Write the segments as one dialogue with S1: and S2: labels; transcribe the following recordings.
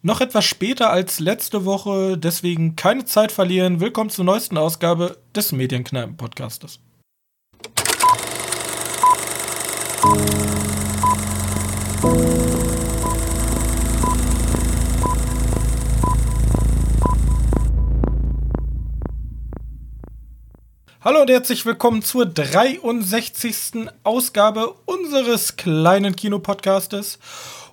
S1: Noch etwas später als letzte Woche, deswegen keine Zeit verlieren. Willkommen zur neuesten Ausgabe des Medienkneipen-Podcastes. Hallo und herzlich willkommen zur 63. Ausgabe unseres kleinen Kinopodcastes.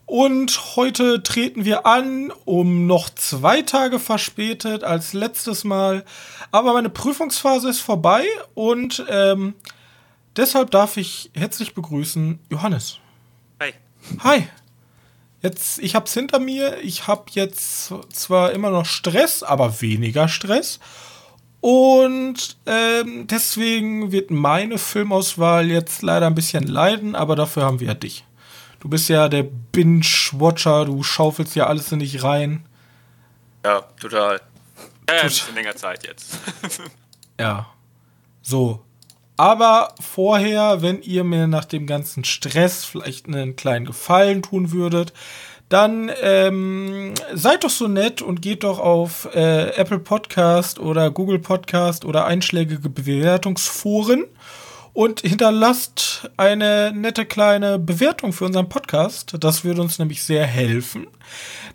S1: Und heute treten wir an, um noch zwei Tage verspätet als letztes Mal. Aber meine Prüfungsphase ist vorbei und ähm, deshalb darf ich herzlich begrüßen Johannes.
S2: Hi.
S1: Hi. Jetzt, ich hab's hinter mir. Ich hab jetzt zwar immer noch Stress, aber weniger Stress. Und ähm, deswegen wird meine Filmauswahl jetzt leider ein bisschen leiden, aber dafür haben wir ja dich. Du bist ja der Binge-Watcher, du schaufelst ja alles in dich rein.
S2: Ja, total. Ja, ein bisschen länger Zeit jetzt.
S1: ja. So. Aber vorher, wenn ihr mir nach dem ganzen Stress vielleicht einen kleinen Gefallen tun würdet, dann ähm, seid doch so nett und geht doch auf äh, Apple Podcast oder Google Podcast oder einschlägige Bewertungsforen und hinterlasst eine nette kleine Bewertung für unseren Podcast. Das würde uns nämlich sehr helfen,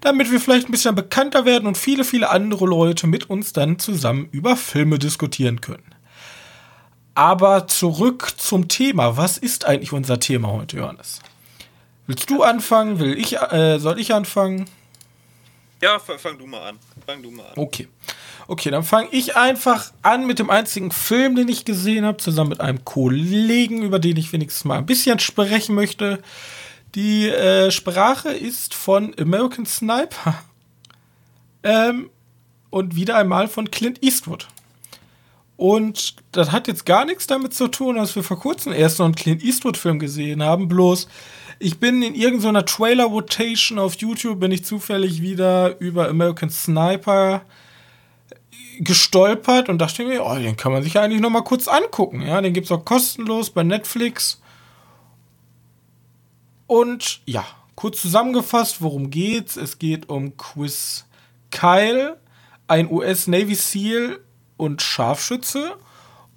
S1: damit wir vielleicht ein bisschen bekannter werden und viele, viele andere Leute mit uns dann zusammen über Filme diskutieren können. Aber zurück zum Thema. Was ist eigentlich unser Thema heute, Johannes? Willst du anfangen? Will ich, äh, soll ich anfangen?
S2: Ja, fang du mal an. Fang du mal an.
S1: Okay. Okay, dann fange ich einfach an mit dem einzigen Film, den ich gesehen habe, zusammen mit einem Kollegen, über den ich wenigstens mal ein bisschen sprechen möchte. Die äh, Sprache ist von American Sniper. Ähm, und wieder einmal von Clint Eastwood. Und das hat jetzt gar nichts damit zu tun, dass wir vor kurzem erst noch einen Clint Eastwood-Film gesehen haben. Bloß, ich bin in irgendeiner Trailer-Rotation auf YouTube, bin ich zufällig wieder über American Sniper gestolpert und dachte mir, oh, den kann man sich eigentlich noch mal kurz angucken. Ja, den gibt es auch kostenlos bei Netflix. Und ja, kurz zusammengefasst, worum geht's? Es geht um Quiz Kyle, ein US Navy SEAL und Scharfschütze.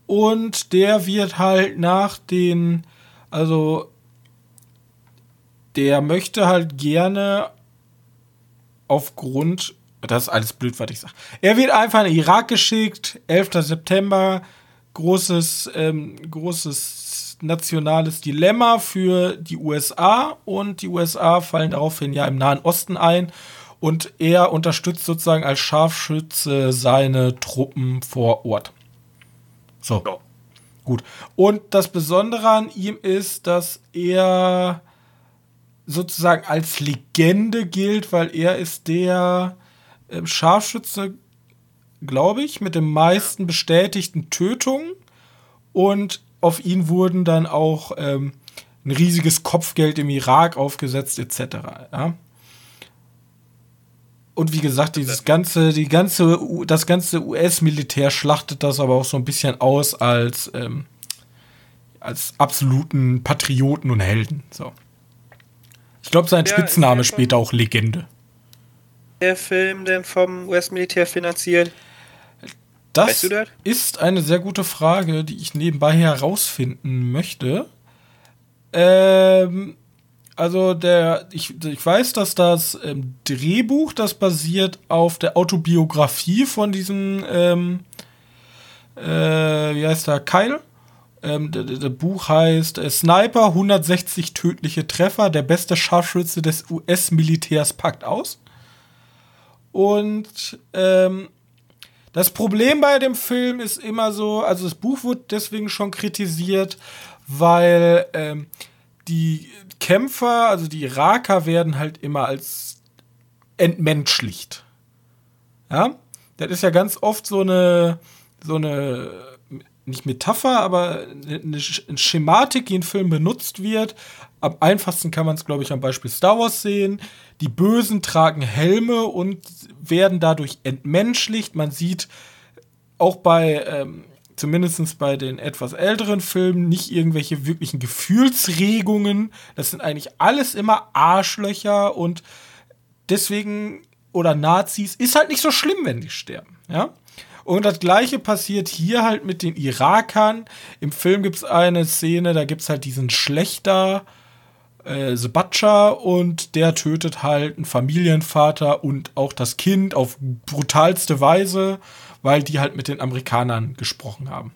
S1: Und der wird halt nach den, also der möchte halt gerne aufgrund das ist alles blöd, was ich sage. Er wird einfach in den Irak geschickt, 11. September, großes, ähm, großes nationales Dilemma für die USA und die USA fallen daraufhin ja im Nahen Osten ein und er unterstützt sozusagen als Scharfschütze seine Truppen vor Ort. So. Ja. Gut. Und das Besondere an ihm ist, dass er sozusagen als Legende gilt, weil er ist der äh, Scharfschütze, glaube ich, mit den meisten bestätigten Tötungen. Und auf ihn wurden dann auch ähm, ein riesiges Kopfgeld im Irak aufgesetzt, etc. Ja? Und wie gesagt, dieses ganze, die ganze, das ganze US-Militär schlachtet das aber auch so ein bisschen aus als, ähm, als absoluten Patrioten und Helden. So. Ich glaube, sein ja, Spitzname später auch Legende
S2: der Film denn vom US-Militär finanziert?
S1: Das, weißt du das ist eine sehr gute Frage, die ich nebenbei herausfinden möchte. Ähm, also der, ich, ich weiß, dass das ähm, Drehbuch, das basiert auf der Autobiografie von diesem, ähm, äh, wie heißt der, Kyle? Ähm, das Buch heißt äh, Sniper, 160 tödliche Treffer, der beste Scharfschütze des US-Militärs packt aus. Und ähm, das Problem bei dem Film ist immer so, also das Buch wird deswegen schon kritisiert, weil ähm, die Kämpfer, also die Iraker, werden halt immer als entmenschlicht. Ja, das ist ja ganz oft so eine, so eine, nicht Metapher, aber eine Schematik, die in Filmen benutzt wird. Am einfachsten kann man es, glaube ich, am Beispiel Star Wars sehen. Die Bösen tragen Helme und werden dadurch entmenschlicht. Man sieht auch bei, ähm, zumindest bei den etwas älteren Filmen, nicht irgendwelche wirklichen Gefühlsregungen. Das sind eigentlich alles immer Arschlöcher und deswegen oder Nazis, ist halt nicht so schlimm, wenn die sterben, ja. Und das gleiche passiert hier halt mit den Irakern. Im Film gibt es eine Szene, da gibt es halt diesen Schlechter, äh, Sebatscha, und der tötet halt einen Familienvater und auch das Kind auf brutalste Weise, weil die halt mit den Amerikanern gesprochen haben.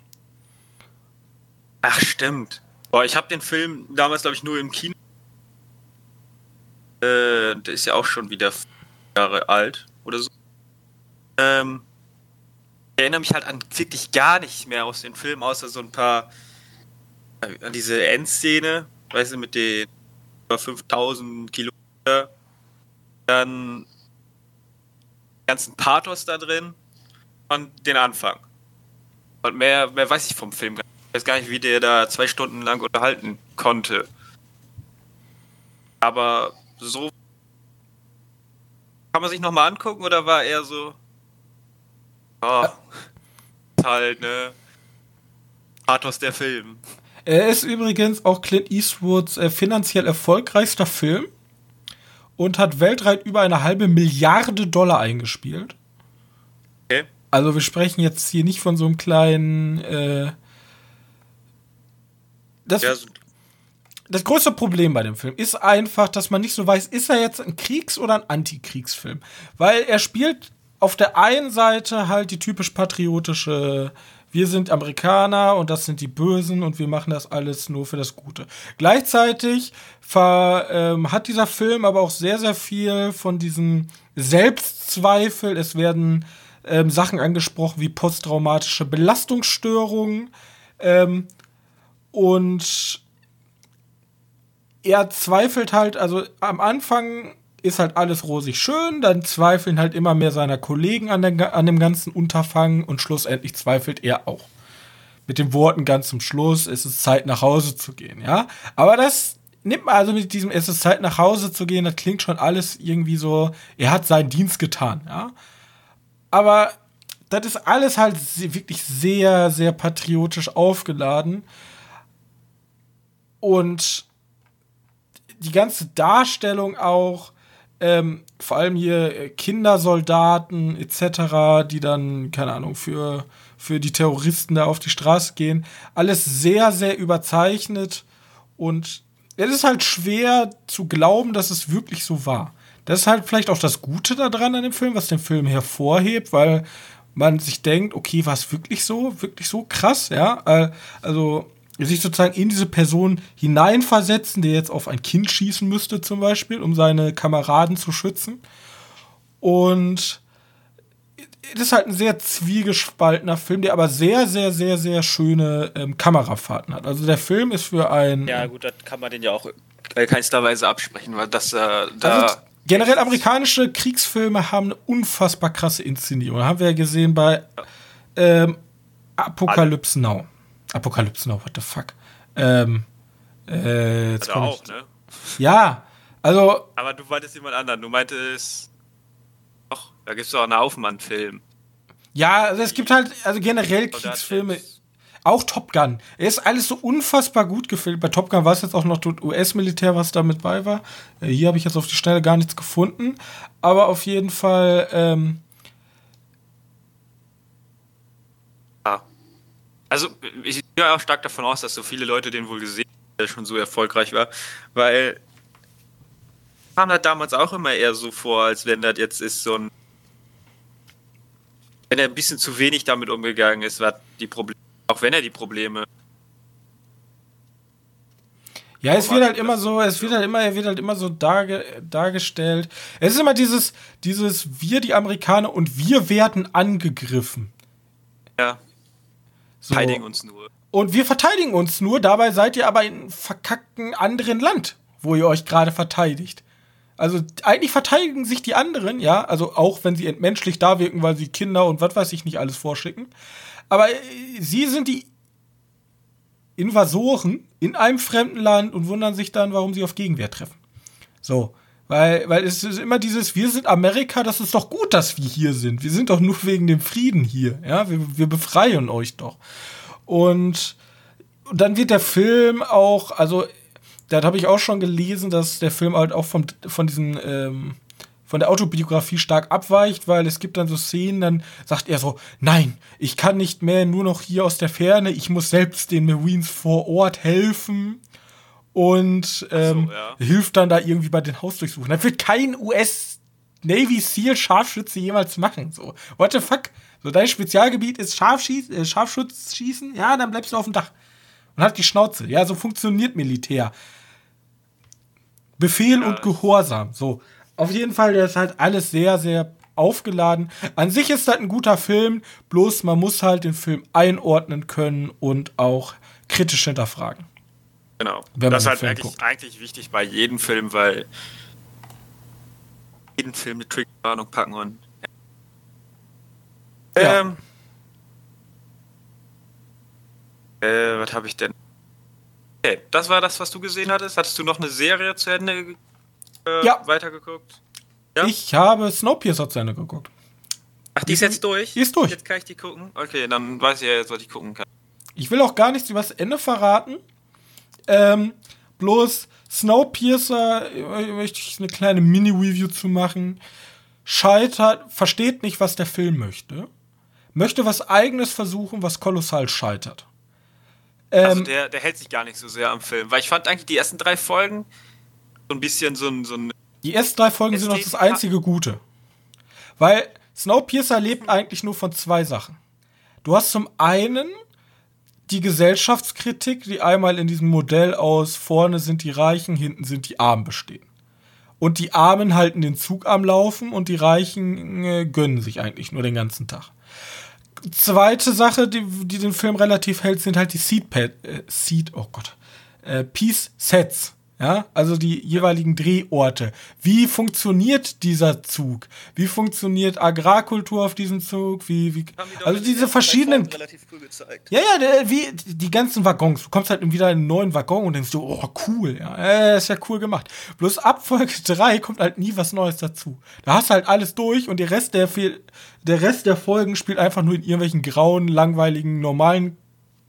S2: Ach, stimmt. Boah, ich habe den Film damals, glaube ich, nur im Kino. Äh, der ist ja auch schon wieder Jahre alt oder so. Ähm, ich erinnere mich halt an wirklich gar nicht mehr aus den Filmen, außer so ein paar äh, an diese Endszene, weißt du, mit den über 5000 Kilometer, dann ganzen Pathos da drin und den Anfang. Und mehr, mehr weiß ich vom Film gar nicht. Ich weiß gar nicht, wie der da zwei Stunden lang unterhalten konnte. Aber so kann man sich nochmal angucken oder war er so. Oh, halt, ne? Pathos der Film.
S1: Er ist übrigens auch Clint Eastwoods äh, finanziell erfolgreichster Film und hat weltweit über eine halbe Milliarde Dollar eingespielt.
S2: Okay.
S1: Also wir sprechen jetzt hier nicht von so einem kleinen. Äh, das,
S2: Ja, so,
S1: das größte Problem bei dem Film ist einfach, dass man nicht so weiß, ist er jetzt ein Kriegs- oder ein Antikriegsfilm? Weil er spielt auf der einen Seite halt die typisch patriotische, wir sind Amerikaner und das sind die Bösen und wir machen das alles nur für das Gute. Gleichzeitig ver, ähm, hat dieser Film aber auch sehr, sehr viel von diesem Selbstzweifel. Es werden ähm, Sachen angesprochen wie posttraumatische Belastungsstörungen. Ähm, und er zweifelt halt, also am Anfang ist halt alles rosig schön, dann zweifeln halt immer mehr seiner Kollegen an, den, an dem ganzen Unterfangen und schlussendlich zweifelt er auch. Mit den Worten ganz zum Schluss, es ist Zeit nach Hause zu gehen, ja. Aber das nimmt man also mit diesem, es ist Zeit nach Hause zu gehen, das klingt schon alles irgendwie so, er hat seinen Dienst getan, ja. Aber das ist alles halt wirklich sehr, sehr patriotisch aufgeladen. Und die ganze Darstellung auch, ähm, vor allem hier äh, Kindersoldaten etc., die dann, keine Ahnung, für, für die Terroristen da auf die Straße gehen, alles sehr, sehr überzeichnet und es ist halt schwer zu glauben, dass es wirklich so war. Das ist halt vielleicht auch das Gute daran an dem Film, was den Film hervorhebt, weil man sich denkt, okay, war es wirklich so, wirklich so krass, ja? Äh, Also sich sozusagen in diese Person hineinversetzen, der jetzt auf ein Kind schießen müsste zum Beispiel, um seine Kameraden zu schützen. Und es ist halt ein sehr zwiegespaltener Film, der aber sehr, sehr, sehr, sehr schöne ähm, Kamerafahrten hat. Also der Film ist für ein
S2: ja, gut, das kann man den ja auch in keinster Weise absprechen, weil das äh, da.
S1: Also generell amerikanische Kriegsfilme haben eine unfassbar krasse Inszenierung. Haben wir ja gesehen bei ähm, Apocalypse Now. Apocalypse Now, what the fuck. Ähm, äh, jetzt
S2: also auch,
S1: ich,
S2: ne?
S1: ja, also
S2: Aber du meintest jemand anderen. Du meintest. Doch, da gibt es doch einen Aufmann-Film.
S1: ja, also es gibt halt also generell Kriegsfilme. Auch Top Gun. Er ist alles so unfassbar gut gefilmt. Bei Top Gun war es jetzt auch noch US-Militär, was da mit bei war. Äh, hier habe ich jetzt auf die Schnelle gar nichts gefunden. Aber auf jeden Fall, ähm,
S2: Ja. Also, ich auch stark davon aus, dass so viele Leute den wohl gesehen haben, der schon so erfolgreich war, weil kam das damals auch immer eher so vor, als wenn das jetzt ist so ein. Wenn er ein bisschen zu wenig damit umgegangen ist, war die Probleme. Auch wenn er die Probleme.
S1: Ja, es wird halt immer so, es wird halt immer, er wird halt immer so darge, dargestellt. Es ist immer dieses, dieses wir die Amerikaner und wir werden angegriffen.
S2: Ja,
S1: So.
S2: verteidigen uns nur.
S1: Und wir verteidigen uns nur, dabei seid ihr aber in einem verkackten anderen Land, wo ihr euch gerade verteidigt. Also eigentlich verteidigen sich die anderen, ja, also auch wenn sie entmenschlich da wirken, weil sie Kinder und was weiß ich nicht alles vorschicken. Aber äh, sie sind die Invasoren in einem fremden Land und wundern sich dann, warum sie auf Gegenwehr treffen. So. Weil, weil es ist immer dieses, wir sind Amerika, das ist doch gut, dass wir hier sind. Wir sind doch nur wegen dem Frieden hier. Ja, wir, wir befreien euch doch. Und, dann wird der Film auch, also, da habe ich auch schon gelesen, dass der Film halt auch vom, von diesen ähm, von der Autobiografie stark abweicht, weil es gibt dann so Szenen, dann sagt er so, nein, ich kann nicht mehr nur noch hier aus der Ferne, ich muss selbst den Marines vor Ort helfen und ähm, so, ja. hilft dann da irgendwie bei den Hausdurchsuchen. Das wird kein US Navy SEAL Scharfschütze jemals machen. So, what the fuck? So, dein Spezialgebiet ist Scharfschieß, äh, Scharfschutzschießen, ja, dann bleibst du auf dem Dach. Und hat die Schnauze. Ja, so funktioniert Militär. Befehl ja. und Gehorsam. So. Auf jeden Fall, der ist halt alles sehr, sehr aufgeladen. An sich ist das ein guter Film, bloß man muss halt den Film einordnen können und auch kritisch hinterfragen.
S2: Genau. das ist halt eigentlich, eigentlich, wichtig bei jedem Film, weil jeden Film eine Triggerwarnung packen und. Ja. Ähm, äh, was habe ich denn? Okay, das war das, was du gesehen hattest. Hattest du noch eine Serie zu Ende äh, ja. weitergeguckt?
S1: Ja? Ich habe Snowpiercer zu Ende geguckt.
S2: Ach, die ist jetzt durch?
S1: Die ist durch.
S2: Jetzt kann ich die gucken? Okay, dann weiß ich ja jetzt, was ich gucken kann.
S1: Ich will auch gar nichts über das Ende verraten. Ähm, bloß Snowpiercer, äh, möchte ich eine kleine Mini-Review zu machen, scheitert, versteht nicht, was der Film möchte. Möchte was eigenes versuchen, was kolossal scheitert.
S2: Also ähm, also der, der hält sich gar nicht so sehr am Film, weil ich fand eigentlich die ersten drei Folgen so ein bisschen so ein. So ein
S1: die ersten drei Folgen sind noch das einzige Gute. Weil Snowpiercer lebt eigentlich nur von zwei Sachen. Du hast zum einen die Gesellschaftskritik, die einmal in diesem Modell aus vorne sind die Reichen, hinten sind die Armen bestehen. Und die Armen halten den Zug am Laufen und die Reichen äh, gönnen sich eigentlich nur den ganzen Tag zweite Sache, die, die den Film relativ hält, sind halt die Seed, äh, Seed oh Gott, äh, Piece Sets. Ja, also die jeweiligen Drehorte. Wie funktioniert dieser Zug? Wie funktioniert Agrarkultur auf diesem Zug? Wie, wie, also diese verschiedenen. Ja, ja, wie die ganzen Waggons. Du kommst halt wieder in einen neuen Waggon und denkst du, oh, cool, ja, äh, ist ja cool gemacht. Bloß ab Folge 3 kommt halt nie was Neues dazu. Da hast du halt alles durch und der Rest der, der Rest der Folgen spielt einfach nur in irgendwelchen grauen, langweiligen, normalen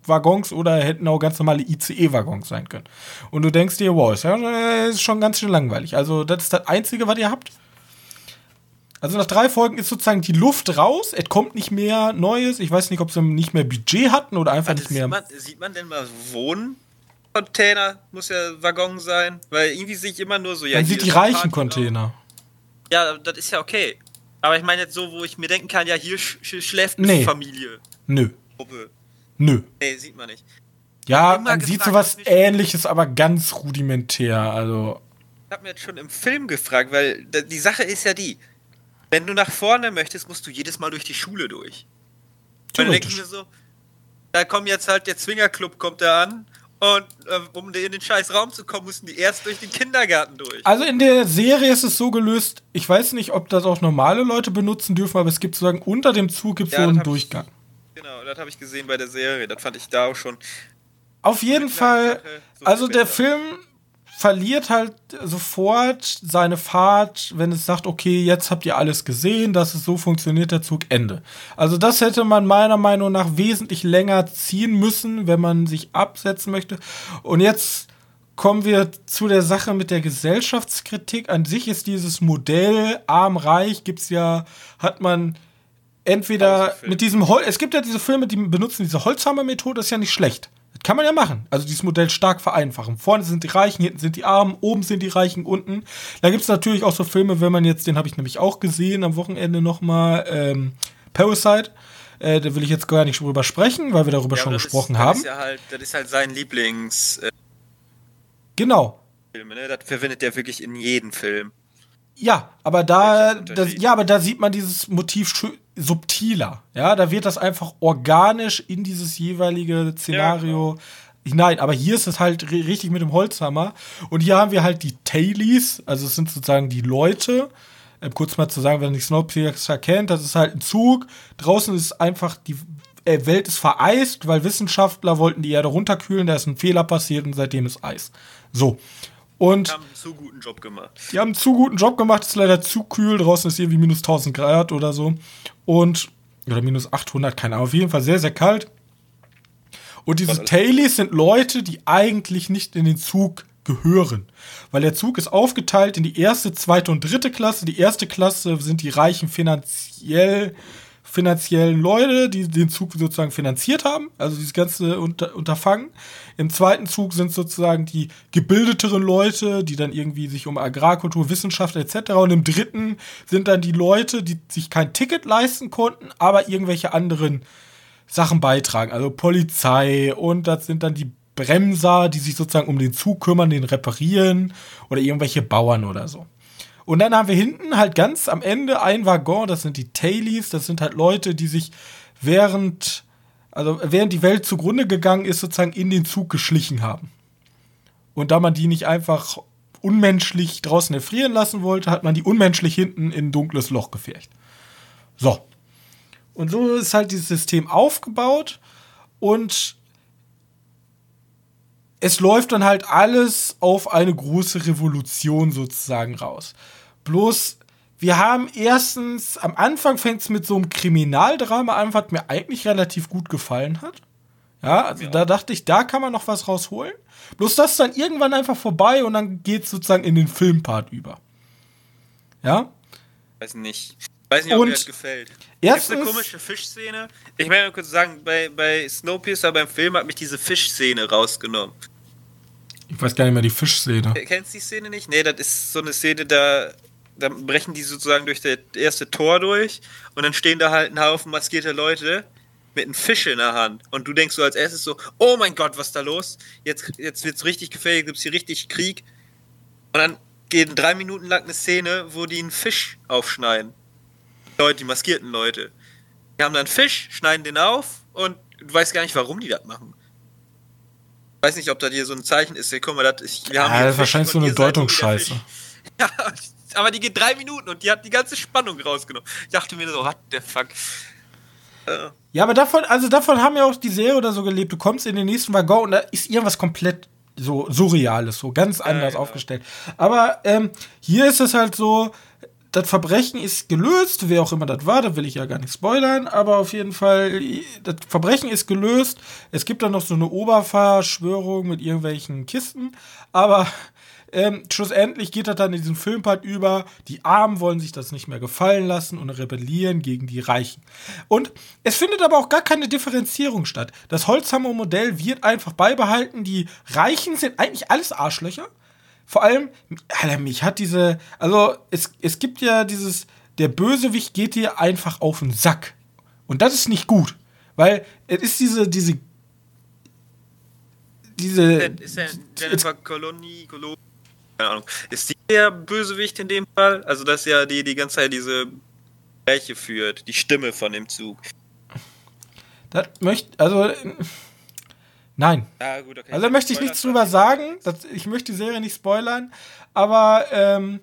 S1: Waggons oder hätten auch ganz normale ICE-Waggons sein können. Und du denkst dir, wow, ist ja ist schon ganz schön langweilig. Also, das ist das Einzige, was ihr habt. Also nach drei Folgen ist sozusagen die Luft raus, es kommt nicht mehr Neues. Ich weiß nicht, ob sie nicht mehr Budget hatten oder einfach also nicht mehr.
S2: Man, sieht man denn mal Wohncontainer? Muss ja Waggon sein, weil irgendwie sehe ich immer nur so.
S1: Ja, Man sieht die reichen Container.
S2: Ja, das ist ja okay. Aber ich meine jetzt so, wo ich mir denken kann, ja, hier sch schläft eine nee. Familie.
S1: Nö.
S2: Gruppe.
S1: Nö.
S2: Nee, sieht man nicht.
S1: Ja, man sieht sowas ähnliches, aber ganz rudimentär. Also.
S2: Ich hab mir jetzt schon im Film gefragt, weil die Sache ist ja die, wenn du nach vorne möchtest, musst du jedes Mal durch die Schule durch. Und dann denke ich mir so, da kommt jetzt halt der Zwingerclub kommt da an und äh, um in den scheiß Raum zu kommen, mussten die erst durch den Kindergarten durch.
S1: Also in der Serie ist es so gelöst, ich weiß nicht, ob das auch normale Leute benutzen dürfen, aber es gibt sozusagen unter dem Zug gibt ja, so einen Durchgang.
S2: Genau, das habe ich gesehen bei der Serie. Das fand ich da auch schon.
S1: Auf jeden Fall, so also der Film verliert halt sofort seine Fahrt, wenn es sagt, okay, jetzt habt ihr alles gesehen, dass es so funktioniert, der Zug Ende. Also das hätte man meiner Meinung nach wesentlich länger ziehen müssen, wenn man sich absetzen möchte. Und jetzt kommen wir zu der Sache mit der Gesellschaftskritik. An sich ist dieses Modell arm-reich, gibt's ja, hat man entweder mit diesem Hol es gibt ja diese Filme, die benutzen diese Holzhammer-Methode, das ist ja nicht schlecht. Das kann man ja machen. Also dieses Modell stark vereinfachen. Vorne sind die Reichen, hinten sind die Armen, oben sind die Reichen, unten. Da gibt es natürlich auch so Filme, wenn man jetzt, den habe ich nämlich auch gesehen am Wochenende nochmal, ähm, Parasite. Äh, da will ich jetzt gar nicht drüber sprechen, weil wir darüber ja, schon gesprochen
S2: ist,
S1: haben.
S2: Das ist, ja halt, das ist halt sein Lieblings. Äh,
S1: genau.
S2: Filme, ne? Das verwendet er wirklich in jedem Film.
S1: Ja, aber da, das, ja, aber da sieht man dieses Motiv subtiler. Ja, da wird das einfach organisch in dieses jeweilige Szenario ja, hinein. Aber hier ist es halt richtig mit dem Holzhammer. Und hier haben wir halt die Tailies, also es sind sozusagen die Leute. Äh, kurz mal zu sagen, wenn nicht Snowpiercer kennt, das ist halt ein Zug. Draußen ist einfach die äh, Welt ist vereist, weil Wissenschaftler wollten die Erde runterkühlen, da ist ein Fehler passiert und seitdem ist Eis. So. Und
S2: die haben einen zu guten Job gemacht.
S1: Die haben einen zu guten Job gemacht, ist leider zu kühl. Draußen ist irgendwie minus 1000 Grad oder so. Und, oder minus 800, keine Ahnung. Auf jeden Fall sehr, sehr kalt. Und diese Tailies sind Leute, die eigentlich nicht in den Zug gehören. Weil der Zug ist aufgeteilt in die erste, zweite und dritte Klasse. Die erste Klasse sind die reichen finanziell finanziellen Leute, die den Zug sozusagen finanziert haben, also dieses ganze Unter Unterfangen. Im zweiten Zug sind sozusagen die gebildeteren Leute, die dann irgendwie sich um Agrarkultur, Wissenschaft etc. Und im dritten sind dann die Leute, die sich kein Ticket leisten konnten, aber irgendwelche anderen Sachen beitragen. Also Polizei und das sind dann die Bremser, die sich sozusagen um den Zug kümmern, den reparieren oder irgendwelche Bauern oder so. Und dann haben wir hinten halt ganz am Ende ein Waggon, das sind die Tailies, das sind halt Leute, die sich während, also während die Welt zugrunde gegangen ist, sozusagen in den Zug geschlichen haben. Und da man die nicht einfach unmenschlich draußen erfrieren lassen wollte, hat man die unmenschlich hinten in ein dunkles Loch gefärcht. So. Und so ist halt dieses System aufgebaut und es läuft dann halt alles auf eine große Revolution sozusagen raus. Bloß, wir haben erstens, am Anfang fängt es mit so einem Kriminaldrama an, was mir eigentlich relativ gut gefallen hat. Ja, also ja. da dachte ich, da kann man noch was rausholen. Bloß das ist dann irgendwann einfach vorbei und dann geht es sozusagen in den Filmpart über. Ja?
S2: Weiß nicht. Weiß nicht, ob und mir das gefällt. Erstens, Gibt's eine komische Fischszene? Ich möchte kurz sagen, bei, bei Snowpiercer beim Film hat mich diese Fischszene rausgenommen.
S1: Ich weiß gar nicht mehr die Fischszene.
S2: Kennst du die Szene nicht? Nee, das ist so eine Szene, da dann brechen die sozusagen durch das erste Tor durch und dann stehen da halt ein Haufen maskierter Leute mit einem Fisch in der Hand. Und du denkst so als erstes so, oh mein Gott, was ist da los? Jetzt, jetzt es richtig gefährlich, gibt es hier richtig Krieg. Und dann geht drei Minuten lang eine Szene, wo die einen Fisch aufschneiden. Leute, die maskierten Leute. Die haben dann einen Fisch, schneiden den auf und du weißt gar nicht, warum die das machen. Ich weiß nicht, ob das hier so ein Zeichen ist. Hey, guck mal, das ist, wir haben ja,
S1: das ist wahrscheinlich so eine Deutungsscheiße.
S2: Ja, aber die geht drei Minuten und die hat die ganze Spannung rausgenommen. Ich dachte mir so, what the fuck.
S1: Äh. Ja, aber davon, also davon haben ja auch die Serie oder so gelebt. Du kommst in den nächsten Waggon und da ist irgendwas komplett so surreales, so ganz anders ja, ja. aufgestellt. Aber ähm, hier ist es halt so, das Verbrechen ist gelöst, wer auch immer das war, da will ich ja gar nicht spoilern, aber auf jeden Fall, das Verbrechen ist gelöst. Es gibt dann noch so eine Oberverschwörung mit irgendwelchen Kisten, aber ähm, schlussendlich geht er dann in diesen Filmpart über, die Armen wollen sich das nicht mehr gefallen lassen und rebellieren gegen die Reichen. Und es findet aber auch gar keine Differenzierung statt. Das Holzhammer-Modell wird einfach beibehalten, die Reichen sind eigentlich alles Arschlöcher. Vor allem, Alter, mich hat diese, also es, es gibt ja dieses, der Bösewicht geht dir einfach auf den Sack. Und das ist nicht gut. Weil es ist diese, diese diese.
S2: Ist ja Jennifer Coloni, Coloni, keine Ahnung. Ist die der Bösewicht in dem Fall? Also, dass ja die die ganze Zeit diese Gleiche führt, die Stimme von dem Zug.
S1: Das möchte, also. Nein. Ah, gut, okay. Also möchte ich nichts drüber sagen. Das, ich möchte die Serie nicht spoilern. Aber ähm,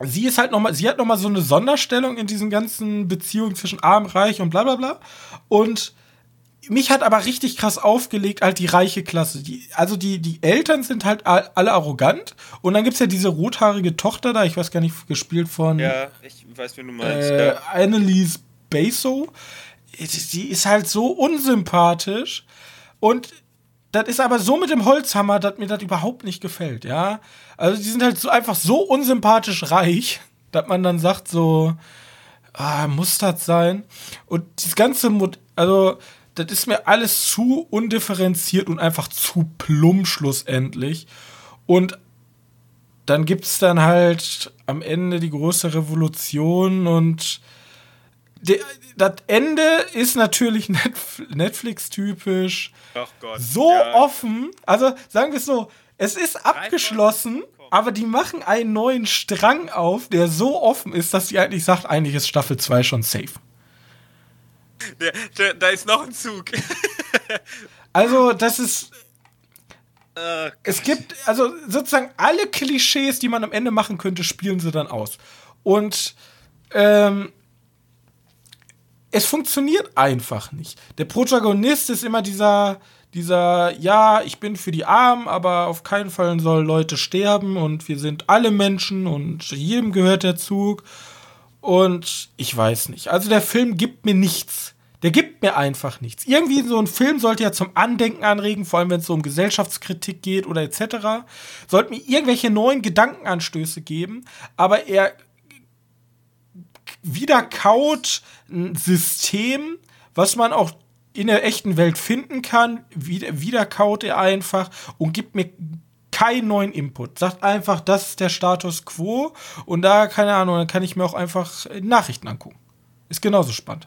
S1: sie ist halt noch mal, sie hat noch mal so eine Sonderstellung in diesen ganzen Beziehungen zwischen Arm, Reich und bla bla bla. Und mich hat aber richtig krass aufgelegt, halt die reiche Klasse. Die, also die, die Eltern sind halt alle arrogant. Und dann gibt es ja diese rothaarige Tochter da, ich weiß gar nicht, gespielt von.
S2: Ja, ich weiß, wie du meinst.
S1: Äh, ja. Annelies Baso. Die ist halt so unsympathisch. Und das ist aber so mit dem Holzhammer, dass mir das überhaupt nicht gefällt, ja. Also die sind halt so einfach so unsympathisch reich, dass man dann sagt so, ah, muss das sein? Und das ganze, Mod also das ist mir alles zu undifferenziert und einfach zu plump schlussendlich. Und dann gibt es dann halt am Ende die große Revolution und das Ende ist natürlich Netflix-typisch. So ja. offen. Also sagen wir es so, es ist abgeschlossen, aber die machen einen neuen Strang auf, der so offen ist, dass sie eigentlich sagt, eigentlich ist Staffel 2 schon safe.
S2: Da ist noch ein Zug.
S1: also, das ist. Oh es gibt, also sozusagen alle Klischees, die man am Ende machen könnte, spielen sie dann aus. Und ähm, es funktioniert einfach nicht. Der Protagonist ist immer dieser, dieser, ja, ich bin für die Armen, aber auf keinen Fall sollen Leute sterben und wir sind alle Menschen und jedem gehört der Zug. Und ich weiß nicht. Also der Film gibt mir nichts Der gibt mir einfach nichts. Irgendwie so ein Film sollte ja zum Andenken anregen, vor allem wenn es so um Gesellschaftskritik geht oder etc. Sollte mir irgendwelche neuen Gedankenanstöße geben, aber er wiederkaut ein System, was man auch in der echten Welt finden kann, wieder, wiederkaut er einfach und gibt mir keinen neuen Input. Sagt einfach, das ist der Status quo und da, keine Ahnung, dann kann ich mir auch einfach Nachrichten angucken. Ist genauso spannend.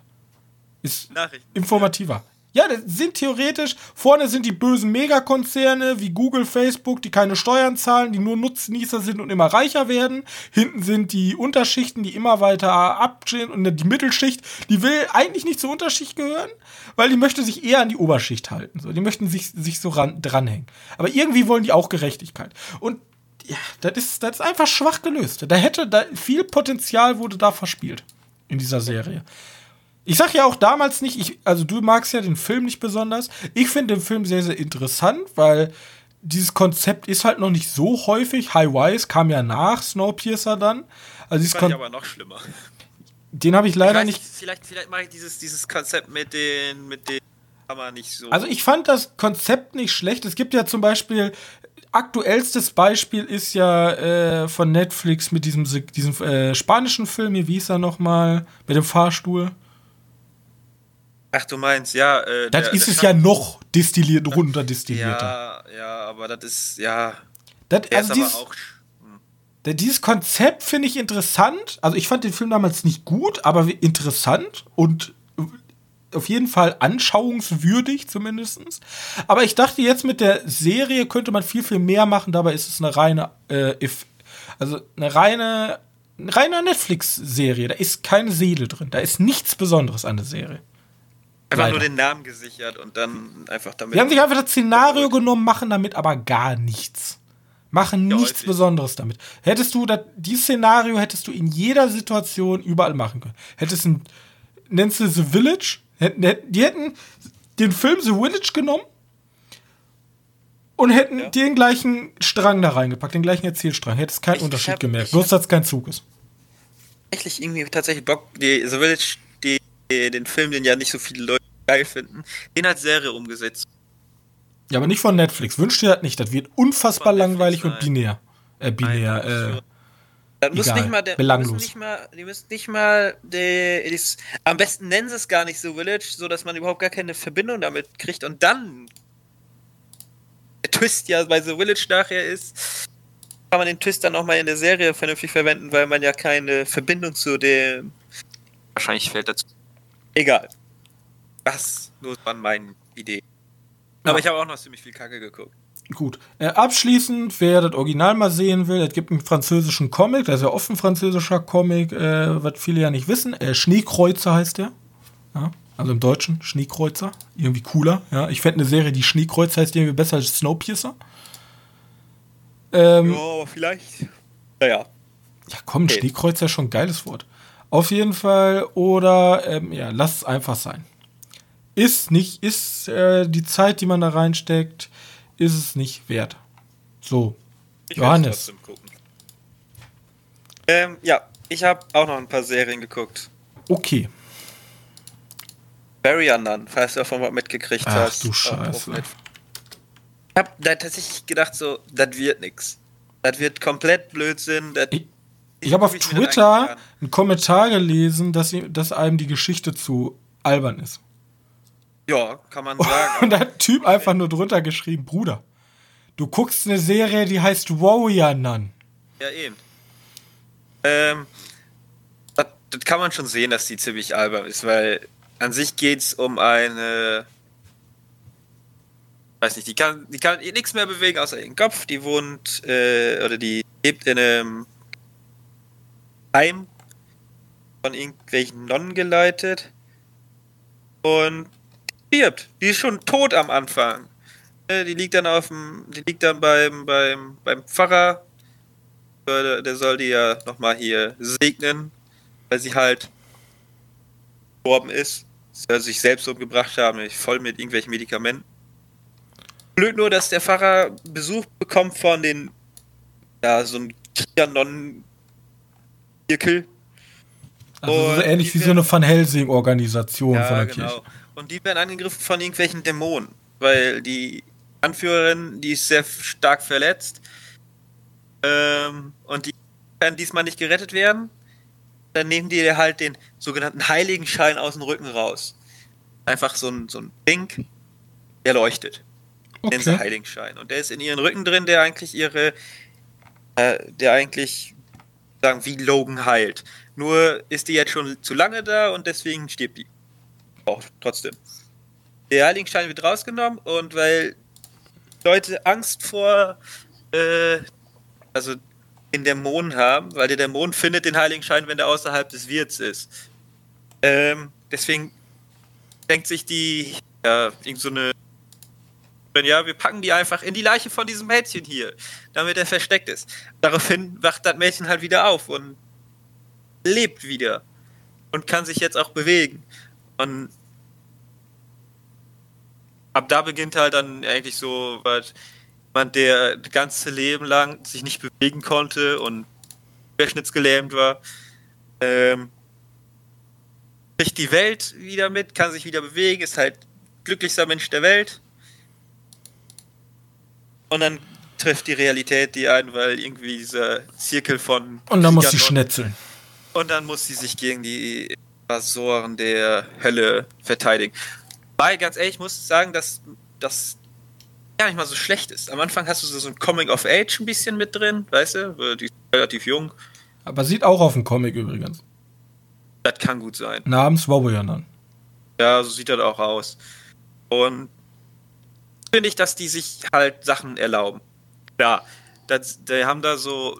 S1: Ist informativer. Ja, das sind theoretisch, vorne sind die bösen Megakonzerne wie Google, Facebook, die keine Steuern zahlen, die nur Nutznießer sind und immer reicher werden. Hinten sind die Unterschichten, die immer weiter abstehen und die Mittelschicht, die will eigentlich nicht zur Unterschicht gehören, weil die möchte sich eher an die Oberschicht halten. So, die möchten sich, sich so ran, dranhängen. Aber irgendwie wollen die auch Gerechtigkeit. Und ja, das ist, das ist einfach schwach gelöst. Da hätte, da viel Potenzial wurde da verspielt in dieser Serie. Ich sag ja auch damals nicht, ich, also du magst ja den Film nicht besonders. Ich finde den Film sehr, sehr interessant, weil dieses Konzept ist halt noch nicht so häufig. High Wise kam ja nach Snowpiercer dann. Also
S2: das fand ich aber noch schlimmer.
S1: Den habe ich leider
S2: ich
S1: nicht.
S2: Vielleicht, vielleicht mache ich dieses, dieses Konzept mit den, mit den aber nicht so.
S1: Also ich fand das Konzept nicht schlecht. Es gibt ja zum Beispiel aktuellstes Beispiel ist ja äh, von Netflix mit diesem, diesem äh, spanischen Film hier, wie hieß er nochmal? Mit dem Fahrstuhl.
S2: Ach, du meinst, ja. Äh,
S1: das der, ist es ja noch destilliert, runterdestillierter.
S2: Ja, ja, aber das ist, ja.
S1: Das, also dieses, auch, hm. dieses Konzept finde ich interessant. Also, ich fand den Film damals nicht gut, aber interessant und auf jeden Fall anschauungswürdig zumindest. Aber ich dachte jetzt mit der Serie könnte man viel, viel mehr machen. Dabei ist es eine reine, äh, also eine reine, eine reine Netflix-Serie. Da ist keine Seele drin. Da ist nichts Besonderes an der Serie.
S2: Einfach Leider. nur den Namen gesichert und dann einfach damit.
S1: Wir haben sich einfach das Szenario genommen, machen damit aber gar nichts. Machen ja, nichts Besonderes damit. Hättest du das, dieses Szenario hättest du in jeder Situation überall machen können. Hättest ein, nennst du The Village? Die hätten den Film The Village genommen und hätten ja. den gleichen Strang da reingepackt, den gleichen Erzählstrang. Hättest keinen ich, Unterschied hab, gemerkt. Bloß, dass es kein Zug ist.
S2: Tatsächlich irgendwie tatsächlich Bock, die The Village den Film, den ja nicht so viele Leute geil finden, den als Serie umgesetzt.
S1: Ja, aber nicht von Netflix. Wünscht dir das nicht. Das wird unfassbar langweilig und binär. Äh, binär,
S2: Nein, äh. Das muss nicht mal, der, belanglos. Müssen nicht mal, die müssen nicht mal, die, die, am besten nennen sie es gar nicht so Village, so dass man überhaupt gar keine Verbindung damit kriegt und dann der Twist ja bei The Village nachher ist, kann man den Twist dann auch mal in der Serie vernünftig verwenden, weil man ja keine Verbindung zu dem. Wahrscheinlich fällt dazu Egal. Das nur waren meine Ideen. Aber ja. ich habe auch noch ziemlich viel Kacke geguckt.
S1: Gut. Äh, abschließend, wer das Original mal sehen will, es gibt einen französischen Comic, das ist ja offen französischer Comic, äh, was viele ja nicht wissen. Äh, Schneekreuzer heißt der. Ja, also im Deutschen Schneekreuzer. Irgendwie cooler. Ja, ich fände eine Serie, die Schneekreuzer heißt irgendwie besser als Snowpiercer.
S2: Ähm, ja, aber vielleicht. Naja.
S1: Ja, komm, okay. Schneekreuzer ist schon ein geiles Wort. Auf jeden Fall. Oder ähm, ja, lass es einfach sein. Ist nicht, ist äh, die Zeit, die man da reinsteckt, ist es nicht wert. So. Ich Johannes.
S2: Ähm, ja, ich habe auch noch ein paar Serien geguckt.
S1: Okay.
S2: Barry Unknown, falls du davon mal mitgekriegt
S1: Ach,
S2: hast.
S1: du Scheiße. Ich
S2: habe da tatsächlich gedacht, so, das wird nix. Das wird komplett Blödsinn.
S1: Ich, ich habe auf Twitter einen Kommentar gelesen, dass, dass einem die Geschichte zu albern ist.
S2: Ja, kann man sagen.
S1: Und da hat ein Typ einfach nur drunter geschrieben, Bruder, du guckst eine Serie, die heißt Warrior Nun.
S2: Ja, eben. Ähm, das, das, kann man schon sehen, dass die ziemlich albern ist, weil an sich geht es um eine weiß nicht, die kann, die kann nichts mehr bewegen außer ihren Kopf. Die wohnt, äh, oder die lebt in einem Heim von irgendwelchen Nonnen geleitet und stirbt. Die ist schon tot am Anfang. Äh, die liegt dann auf dem, die liegt dann beim, beim, beim Pfarrer. Der soll die ja nochmal hier segnen, weil sie halt gestorben ist. Soll sich selbst umgebracht haben, voll mit irgendwelchen Medikamenten. Blöd nur, dass der Pfarrer Besuch bekommt von den, ja, so ein Kriegernonnen Zirkel.
S1: Also so ähnlich wie so eine Van Helsing-Organisation von
S2: Ja,
S1: der
S2: genau.
S1: Kirche.
S2: Und die werden angegriffen von irgendwelchen Dämonen, weil die Anführerin, die ist sehr stark verletzt. Ähm, und die werden diesmal nicht gerettet werden. Dann nehmen die halt den sogenannten Heiligenschein aus dem Rücken raus. Einfach so ein, so ein Pink, der leuchtet. Nennen sie
S1: Okay.
S2: Heiligenschein. Und der ist in ihren Rücken drin, der eigentlich ihre, äh, der eigentlich, sagen, wie Logan heilt. Nur ist die jetzt schon zu lange da und deswegen stirbt die. Auch trotzdem. Der Heiligenstein wird rausgenommen und weil Leute Angst vor, äh, also den Dämonen haben, weil der Dämon findet den Heiligenschein, wenn der außerhalb des Wirts ist. Ähm, deswegen denkt sich die, ja, irgend so eine, ja, wir packen die einfach in die Leiche von diesem Mädchen hier, damit er versteckt ist. Daraufhin wacht das Mädchen halt wieder auf und lebt wieder und kann sich jetzt auch bewegen. Und ab da beginnt halt dann eigentlich so, was man der das ganze Leben lang sich nicht bewegen konnte und querschnittsgelähmt war, ähm, kriegt die Welt wieder mit, kann sich wieder bewegen, ist halt glücklichster Mensch der Welt. Und dann trifft die Realität die ein, weil irgendwie dieser Zirkel von
S1: Und dann muss sie schnetzeln.
S2: Und dann muss sie sich gegen die Invasoren der Hölle verteidigen. Weil, ganz ehrlich, ich muss sagen, dass das gar nicht mal so schlecht ist. Am Anfang hast du so, ein Coming of Age ein bisschen mit drin, weißt du? Die ist relativ jung.
S1: Aber sieht auch auf dem Comic übrigens.
S2: Das kann gut sein.
S1: Namens Wowoyanan.
S2: Ja, so sieht das auch aus. Und finde ich, dass die sich halt Sachen erlauben. Ja, das, die haben da so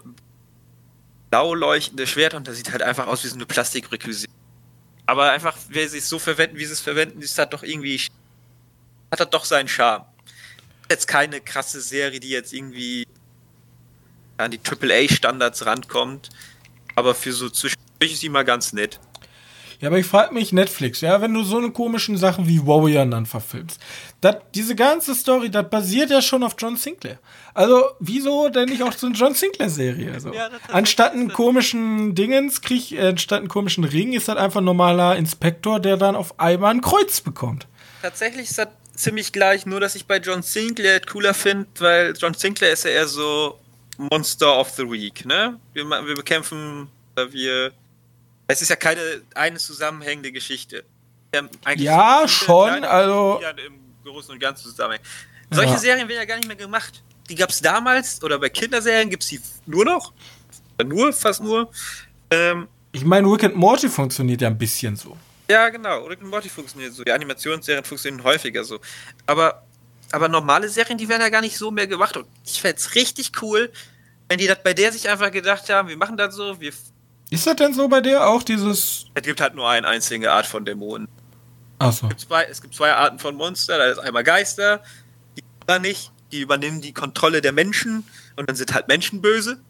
S2: blau leuchtende Schwerter und das sieht halt einfach aus wie so eine Plastikrequisite. Aber einfach, wer sie so verwenden, wie sie es verwenden, ist das doch irgendwie, hat das doch seinen Charme. Jetzt keine krasse Serie, die jetzt irgendwie an die AAA-Standards rankommt, aber für so zwischendurch ist sie mal ganz nett.
S1: Ja, aber ich frage mich, Netflix, ja, wenn du so eine komischen Sachen wie Wowoyanan verfilmst, dat, diese ganze Story, das basiert ja schon auf John Sinclair. Also, wieso denn nicht auch so eine John Sinclair-Serie? Also,
S2: Ja,
S1: anstatt einen komischen Dingens, krieg, äh, anstatt einen komischen Ring, ist das einfach ein normaler Inspektor, der dann auf einmal ein Kreuz bekommt.
S2: Tatsächlich ist das ziemlich gleich, nur dass ich bei John Sinclair cooler finde, weil John Sinclair ist ja eher so Monster of the Week, ne? Wir, wir bekämpfen, äh, wir. Es ist ja keine eine zusammenhängende Geschichte. Eigentlich
S1: Ja, schon,
S2: kleine
S1: also-
S2: Im Großen und Ganzen zusammenhängen. Solche
S1: Ja.
S2: Serien werden ja gar nicht mehr gemacht. Die gab es damals, oder bei Kinderserien gibt es die nur noch. Nur, fast nur. Ähm,
S1: Ich meine, Rick and Morty funktioniert ja ein bisschen so.
S2: Ja, genau. Rick and Morty funktioniert so. Die Animationsserien funktionieren häufiger so. Aber, aber normale Serien, die werden ja gar nicht so mehr gemacht. Und ich fände es richtig cool, wenn die das bei der sich einfach gedacht haben, wir machen das so, wir.
S1: Ist das denn so bei dir auch dieses.
S2: Es gibt halt nur eine einzige Art von Dämonen.
S1: Achso.
S2: Zwei, es gibt zwei Arten von Monster. Da ist einmal Geister, die dann nicht, die übernehmen die Kontrolle der Menschen und dann sind halt Menschen böse.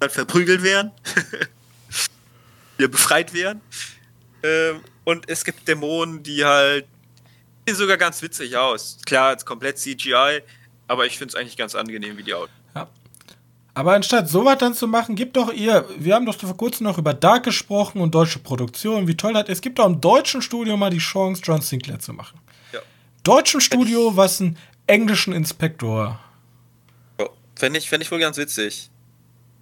S2: Dann verprügelt werden. wieder befreit werden. Ähm, und es gibt Dämonen, die halt sehen sogar ganz witzig aus. Klar, jetzt komplett CGI, aber ich finde es eigentlich ganz angenehm, wie die aussehen.
S1: Aber anstatt sowas dann zu machen, gibt doch ihr, wir haben doch vor kurzem noch über Dark gesprochen und deutsche Produktion, wie toll das ist. Es gibt doch im deutschen Studio mal die Chance, John Sinclair zu machen.
S2: Ja.
S1: Deutschen Studio, was einen englischen Inspektor.
S2: Ja, Fände ich, fänd ich wohl ganz witzig.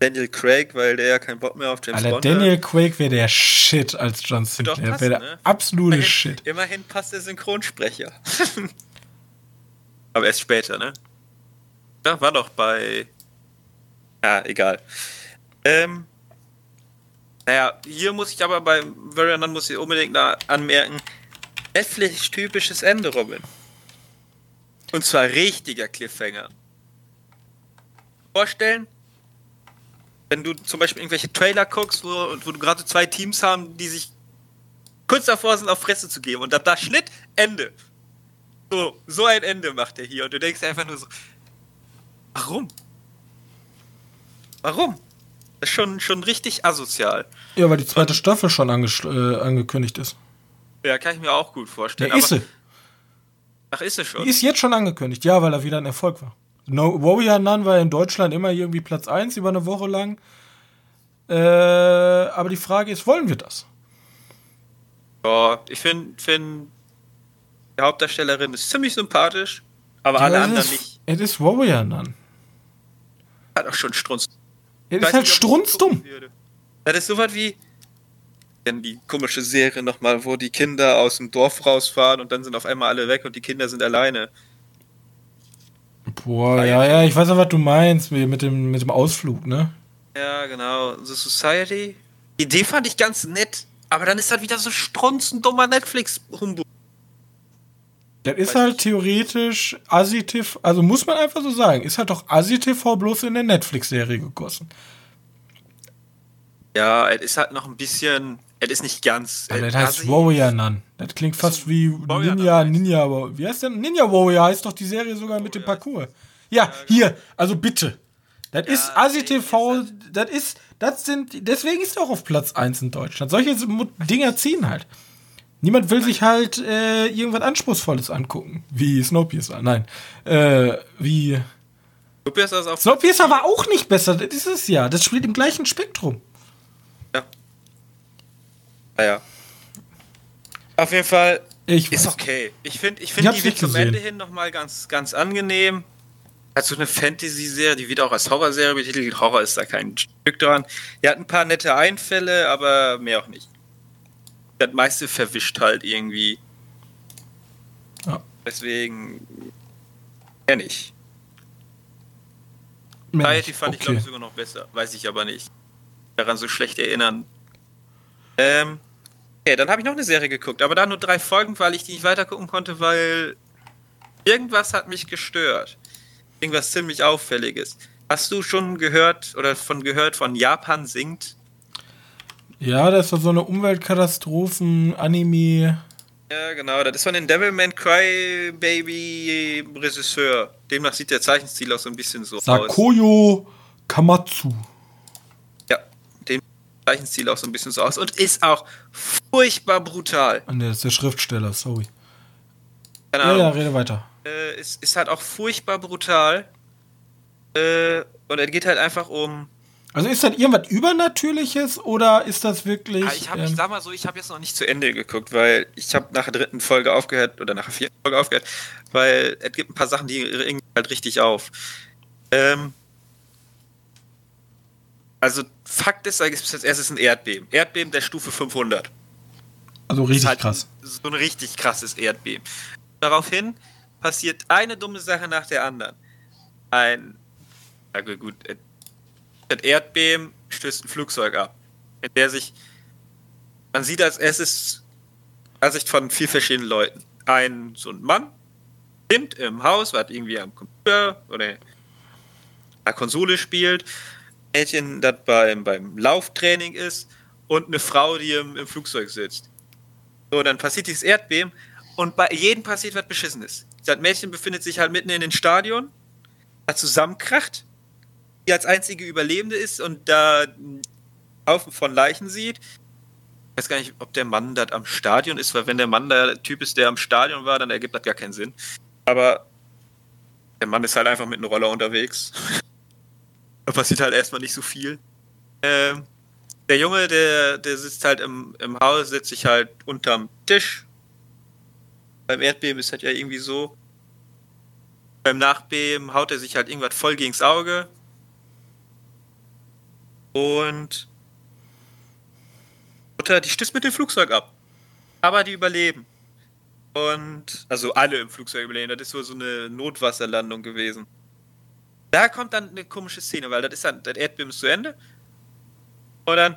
S2: Daniel Craig, weil der ja keinen Bock mehr auf James
S1: Alter,
S2: Bond
S1: Daniel
S2: hat.
S1: Quake wäre der Shit als John Sinclair. Wäre der
S2: ne?
S1: absolute
S2: Immerhin,
S1: Shit.
S2: immerhin passt der Synchronsprecher. aber erst später, ne? Ja, war doch bei. Ja, egal. Ähm. Naja, hier muss ich aber bei Varian muss ich unbedingt da anmerken, Netflix-typisches Ende, Robin. Und zwar richtiger Cliffhanger. Vorstellen, wenn du zum Beispiel irgendwelche Trailer guckst, wo, wo du gerade zwei Teams haben, die sich kurz davor sind, auf Fresse zu geben und ab da Schnitt, Ende. So, so ein Ende macht er hier und du denkst einfach nur so, warum? Warum? Das ist schon, schon richtig asozial.
S1: Ja, weil die zweite Staffel schon anges- äh, angekündigt ist.
S2: Ja, kann ich mir auch gut vorstellen.
S1: Ja, ist sie.
S2: Ach, ist es schon?
S1: Die ist jetzt schon angekündigt, ja, weil er wieder ein Erfolg war. No, Warrior Nun war in Deutschland immer irgendwie Platz 1 über eine Woche lang. Äh, aber die Frage ist, wollen wir das?
S2: Ja, ich finde, find, die Hauptdarstellerin ist ziemlich sympathisch, aber ja, alle anderen
S1: ist,
S2: nicht.
S1: Es ist Warrior dann.
S2: Hat auch schon Strunz.
S1: Es ist halt strunzdumm.
S2: Das ist so was wie die komische Serie nochmal, wo die Kinder aus dem Dorf rausfahren und dann sind auf einmal alle weg und die Kinder sind alleine.
S1: Boah, ja, ja, ich weiß auch, was du meinst, mit dem, mit dem Ausflug, ne?
S2: Ja, genau. The Society. Die Idee fand ich ganz nett, aber dann ist halt wieder so strunzendummer Netflix-Humbug.
S1: Das ist halt theoretisch ASI-TV, also muss man einfach so sagen, ist halt doch ASI-TV bloß in der Netflix-Serie gegossen.
S2: Ja, es ist halt noch ein bisschen, es ist nicht ganz.
S1: Aber das heißt Warrior Nun. Das klingt fast wie Warrior Ninja, Ninja, aber wie heißt denn? Ninja Warrior heißt doch die Serie sogar Warrior mit dem Parcours. Ja, ja hier, also bitte. Das ja, ist ASI TV, das ist, das sind, deswegen ist er auch auf Platz 1 in Deutschland. Solche Dinger ziehen halt. Niemand will sich halt äh, irgendwas Anspruchsvolles angucken, wie Snowpiercer. Nein, äh, wie.
S2: Snowpiercer, ist auch
S1: Snowpiercer war auch nicht besser, das ist es ja. Das spielt im gleichen Spektrum.
S2: Ja. Naja. Auf jeden Fall
S1: ich
S2: ist okay. Ich finde ich find die wird zum Ende hin nochmal ganz, ganz angenehm. Also eine Fantasy-Serie, die wird auch als Horrorserie betitelt. Horror ist da kein Stück dran. Die hat ein paar nette Einfälle, aber mehr auch nicht das meiste verwischt halt irgendwie. Ja. Deswegen kenne ich. Society fand okay. ich, glaube ich, sogar noch besser. Weiß ich aber nicht. Daran so schlecht erinnern. Ähm, okay, dann habe ich noch eine Serie geguckt, aber da nur drei Folgen, weil ich die nicht weiter gucken konnte, weil irgendwas hat mich gestört. Irgendwas ziemlich Auffälliges. Hast du schon gehört oder von gehört von Japan singt?
S1: Ja, das war so eine Umweltkatastrophen-Anime.
S2: Ja, genau. Das ist von dem Devilman Cry Baby Regisseur. Demnach sieht der Zeichenstil auch so ein bisschen so
S1: Sakoyo aus. Sakoyo Kamatsu.
S2: Ja, dem Zeichenstil auch so ein bisschen so aus. Und ist auch furchtbar brutal.
S1: Und der ist der Schriftsteller, sorry.
S2: Genau.
S1: Ja, ja, rede weiter.
S2: Äh, ist, ist halt auch furchtbar brutal. Äh, und er geht halt einfach um
S1: also ist das irgendwas Übernatürliches oder ist das wirklich.
S2: Ah, ich, hab, ähm, ich sag mal so, ich habe jetzt noch nicht zu Ende geguckt, weil ich habe nach der dritten Folge aufgehört oder nach der vierten Folge aufgehört, weil es gibt ein paar Sachen, die ringen halt richtig auf. Ähm, also Fakt ist, da gibt es als erstes ein Erdbeben. Erdbeben der Stufe 500.
S1: Also richtig halt krass.
S2: So ein richtig krasses Erdbeben. Daraufhin passiert eine dumme Sache nach der anderen. Ein, ja gut, das Erdbeben stößt ein Flugzeug ab, in der sich, man sieht als erstes Ansicht von vier verschiedenen Leuten. Ein, so ein Mann, nimmt im Haus, was irgendwie am Computer oder einer Konsole spielt, ein Mädchen, das beim, beim Lauftraining ist und eine Frau, die im, im Flugzeug sitzt. So, dann passiert dieses Erdbeben und bei jedem passiert was Beschissenes. Das Mädchen befindet sich halt mitten in den Stadion, hat zusammenkracht die als einzige Überlebende ist und da Haufen von Leichen sieht. Ich weiß gar nicht, ob der Mann das am Stadion ist, weil wenn der Mann der Typ ist, der am Stadion war, dann ergibt das gar keinen Sinn. Aber der Mann ist halt einfach mit einem Roller unterwegs. da passiert halt erstmal nicht so viel. Ähm, der Junge, der, der sitzt halt im, im Haus, setzt sich halt unterm Tisch. Beim Erdbeben ist halt ja irgendwie so. Beim Nachbeben haut er sich halt irgendwas voll gegens Auge. Und Mutter, die stößt mit dem Flugzeug ab. Aber die überleben. Und, also alle im Flugzeug überleben. Das ist so, so eine Notwasserlandung gewesen. Da kommt dann eine komische Szene, weil das ist dann, das Erdbeben ist zu Ende. Und dann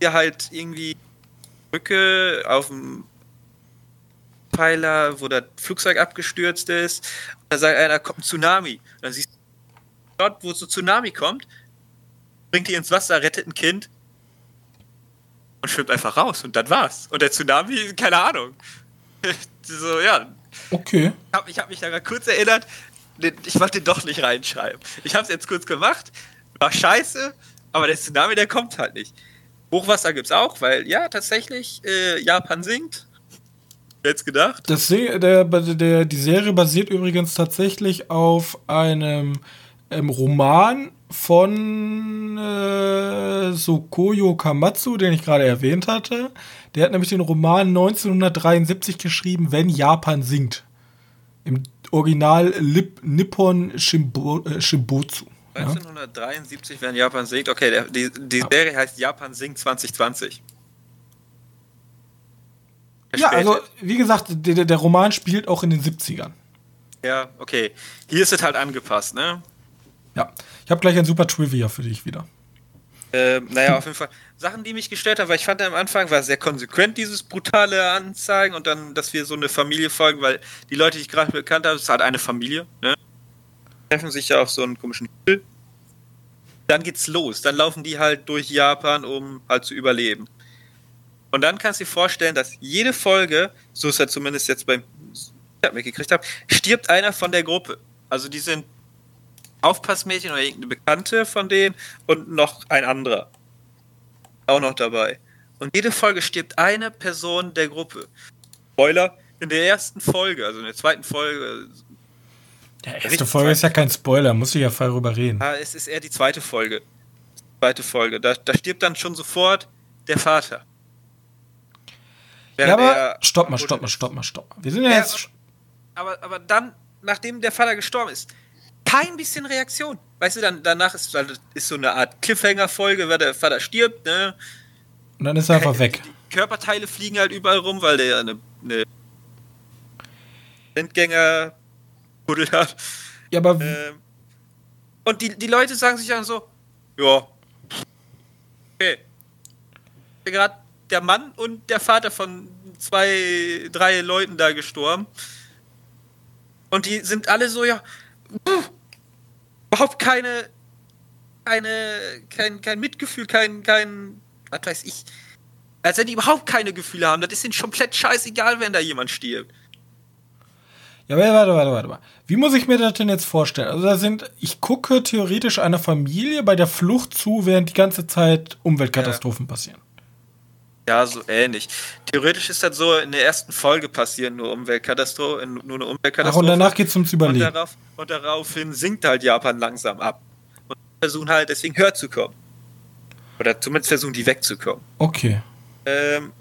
S2: hier halt irgendwie Brücke auf dem Pfeiler, wo das Flugzeug abgestürzt ist. Und da sagt einer, kommt ein Tsunami. Und dann siehst du dort, wo so Tsunami kommt, bringt die ins Wasser, rettet ein Kind und schwimmt einfach raus und dann war's. Und der Tsunami, keine Ahnung. so, ja.
S1: Okay.
S2: Ich habe hab mich da kurz erinnert, ich wollte den doch nicht reinschreiben. Ich habe es jetzt kurz gemacht, war scheiße, aber der Tsunami, der kommt halt nicht. Hochwasser gibt's auch, weil ja, tatsächlich, äh, Japan sinkt. Jetzt gedacht?
S1: Das der, der, die Serie basiert übrigens tatsächlich auf einem ähm, Roman von äh, Sokoyo Kamatsu, den ich gerade erwähnt hatte. Der hat nämlich den Roman 1973 geschrieben, Wenn Japan singt. Im Original Lip, Nippon Shimbo, äh, Shimbotsu.
S2: 1973, ja? wenn Japan singt. Okay, der, die, die Serie heißt Japan singt 2020.
S1: Ja, also wie gesagt, der, der Roman spielt auch in den 70ern.
S2: Ja, okay. Hier ist es halt angepasst, ne?
S1: Ja. Ich habe gleich ein super Trivia für dich wieder.
S2: Ähm, naja, auf jeden Fall. Sachen, die mich gestört haben, weil ich fand am Anfang war sehr konsequent, dieses brutale Anzeigen und dann, dass wir so eine Familie folgen, weil die Leute, die ich gerade bekannt habe, ist halt eine Familie, ne? Treffen sich ja auf so einen komischen Hill. Dann geht's los. Dann laufen die halt durch Japan, um halt zu überleben. Und dann kannst du dir vorstellen, dass jede Folge, so ist er zumindest jetzt beim mitgekriegt habe, stirbt einer von der Gruppe. Also die sind Aufpassmädchen oder irgendeine Bekannte von denen und noch ein anderer. Auch noch dabei. Und jede Folge stirbt eine Person der Gruppe. Spoiler, in der ersten Folge, also in der zweiten Folge.
S1: Der erste Folge ist ja kein Spoiler, muss ich ja frei drüber reden.
S2: Ah, es ist eher die zweite Folge. Zweite Folge. Da, da stirbt dann schon sofort der Vater.
S1: Ja, aber stopp mal, stopp mal, stopp mal, stopp mal. Wir sind ja, ja jetzt.
S2: Aber, aber dann, nachdem der Vater gestorben ist, kein bisschen Reaktion. Weißt du, dann danach ist, ist so eine Art Cliffhanger-Folge, weil der Vater stirbt, ne?
S1: Und dann ist er einfach weg.
S2: Die Körperteile fliegen halt überall rum, weil der ja eine, eine Endgänger buddelt hat.
S1: Ja, aber. Ähm,
S2: und die, die Leute sagen sich dann so, ja, okay. Gerade der Mann und der Vater von zwei, drei Leuten da gestorben. Und die sind alle so, ja, überhaupt keine, keine, kein, kein Mitgefühl, kein, kein, was weiß ich. Als wenn die überhaupt keine Gefühle haben. Das ist ihnen komplett scheißegal, wenn da jemand stirbt.
S1: Ja, warte, warte, warte, warte. Wie muss ich mir das denn jetzt vorstellen? Also da sind, ich gucke theoretisch einer Familie bei der Flucht zu, während die ganze Zeit Umweltkatastrophen ja. passieren.
S2: Ja, so ähnlich. Theoretisch ist das so in der ersten Folge passieren, nur Umweltkatastrophe, nur eine Umweltkatastrophe. Ach,
S1: und danach geht es ums Überleben.
S2: Und, darauf, und daraufhin sinkt halt Japan langsam ab. Und versuchen halt deswegen höher zu kommen. Oder zumindest versuchen die wegzukommen.
S1: Okay.
S2: Ähm,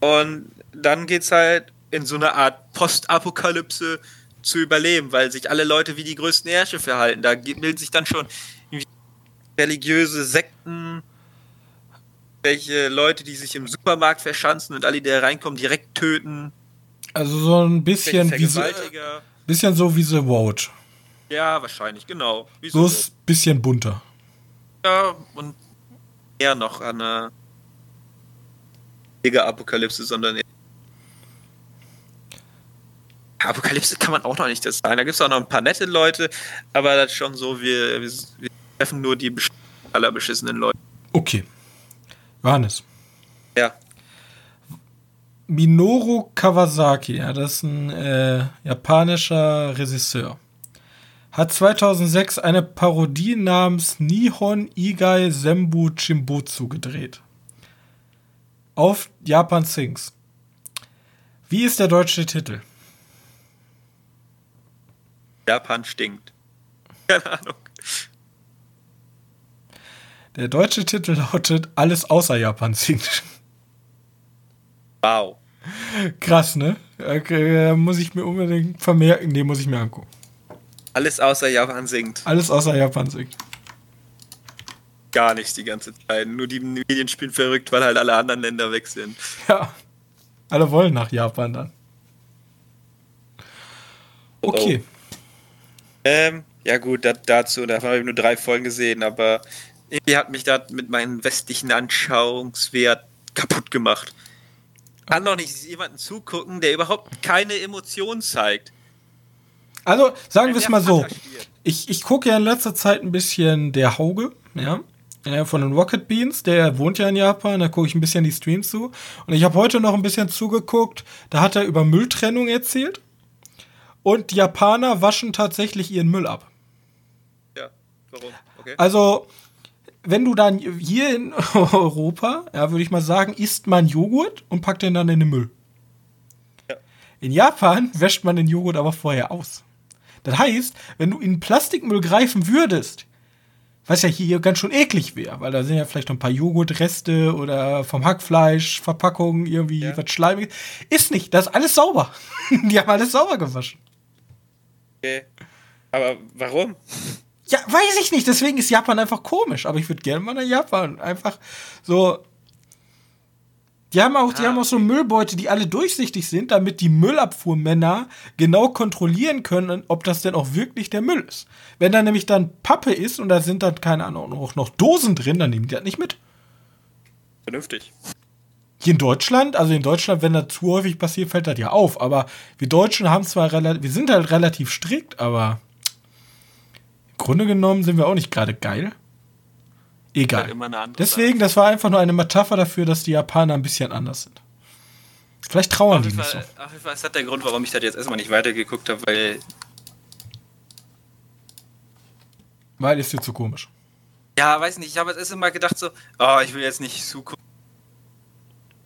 S2: und dann geht es halt in so eine Art Postapokalypse zu überleben, weil sich alle Leute wie die größten Ärsche verhalten. Da bilden sich dann schon religiöse Sekten welche Leute, die sich im Supermarkt verschanzen und alle, die da reinkommen, direkt töten.
S1: Also so ein bisschen wie so, bisschen so wie The Road.
S2: Ja, wahrscheinlich, genau.
S1: Wie so ein bisschen bunter.
S2: Ja, und eher noch an einer Mega-Apokalypse, sondern eher Apokalypse kann man auch noch nicht das sagen. Da gibt es auch noch ein paar nette Leute, aber das ist schon so, wir, wir, wir treffen nur die allerbeschissenen Leute.
S1: Okay. Johannes.
S2: Ja.
S1: Minoru Kawasaki, ja, das ist ein äh, japanischer Regisseur, hat 2006 eine Parodie namens Nihon Igai Senbu Chimbutsu gedreht. Auf Japan Sings. Wie ist der deutsche Titel?
S2: Japan stinkt. Keine Ahnung.
S1: Der deutsche Titel lautet Alles außer Japan singt.
S2: Wow.
S1: Krass, ne? Okay, muss ich mir unbedingt vermerken. Nee, muss ich mir angucken.
S2: Alles außer Japan singt.
S1: Alles außer Japan singt.
S2: Gar nichts die ganze Zeit. Nur die Medien spielen verrückt, weil halt alle anderen Länder weg sind.
S1: Ja. Alle wollen nach Japan dann. Okay. Oh, oh.
S2: Ähm, ja gut, dat, dazu, da habe ich nur drei Folgen gesehen, aber irgendwie hat mich das mit meinem westlichen Anschauungswert kaputt gemacht. Kann doch nicht jemanden zugucken, der überhaupt keine Emotionen zeigt.
S1: Also, sagen wir es mal so. Ich, ich gucke ja in letzter Zeit ein bisschen der Hauge, ja, von den Rocket Beans, der wohnt ja in Japan, da gucke ich ein bisschen die Streams zu. Und ich habe heute noch ein bisschen zugeguckt, da hat er über Mülltrennung erzählt. Und die Japaner waschen tatsächlich ihren Müll ab.
S2: Ja, warum? Okay.
S1: Also, wenn du dann hier in Europa, ja, würde ich mal sagen, isst man Joghurt und packt den dann in den Müll. Ja. In Japan wäscht man den Joghurt aber vorher aus. Das heißt, wenn du in Plastikmüll greifen würdest, Was ja hier ganz schön eklig wäre, weil da sind ja vielleicht noch ein paar Joghurtreste oder vom Hackfleisch, Verpackungen, irgendwie
S2: Ja.
S1: was Schleimiges. Ist nicht, das ist alles sauber. Die haben alles sauber gewaschen.
S2: Okay. Aber warum?
S1: Ja, weiß ich nicht, deswegen ist Japan einfach komisch, aber ich würde gerne mal nach Japan. Einfach so. Die haben auch, die
S2: Ah,
S1: haben auch so Müllbeute, die alle durchsichtig sind, damit die Müllabfuhrmänner genau kontrollieren können, ob das denn auch wirklich der Müll ist. Wenn da nämlich dann Pappe ist und da sind dann, keine Ahnung, auch noch Dosen drin, dann nehmen die das nicht mit.
S2: Vernünftig.
S1: Hier in Deutschland, also in Deutschland, wenn das zu häufig passiert, fällt das ja auf. Aber wir Deutschen haben zwar relativ, wir sind halt relativ strikt, aber Grunde genommen sind wir auch nicht gerade geil. Egal.
S2: Halt
S1: Deswegen, das war einfach nur eine Metapher dafür, dass die Japaner ein bisschen anders sind. Vielleicht trauern die
S2: jeden,
S1: nicht so.
S2: Fall, auf jeden Fall ist das der Grund, warum ich das jetzt erstmal nicht weitergeguckt habe, weil
S1: Weil ist dir zu komisch.
S2: Ja, weiß nicht, ich habe jetzt immer gedacht so, oh, ich will jetzt nicht zu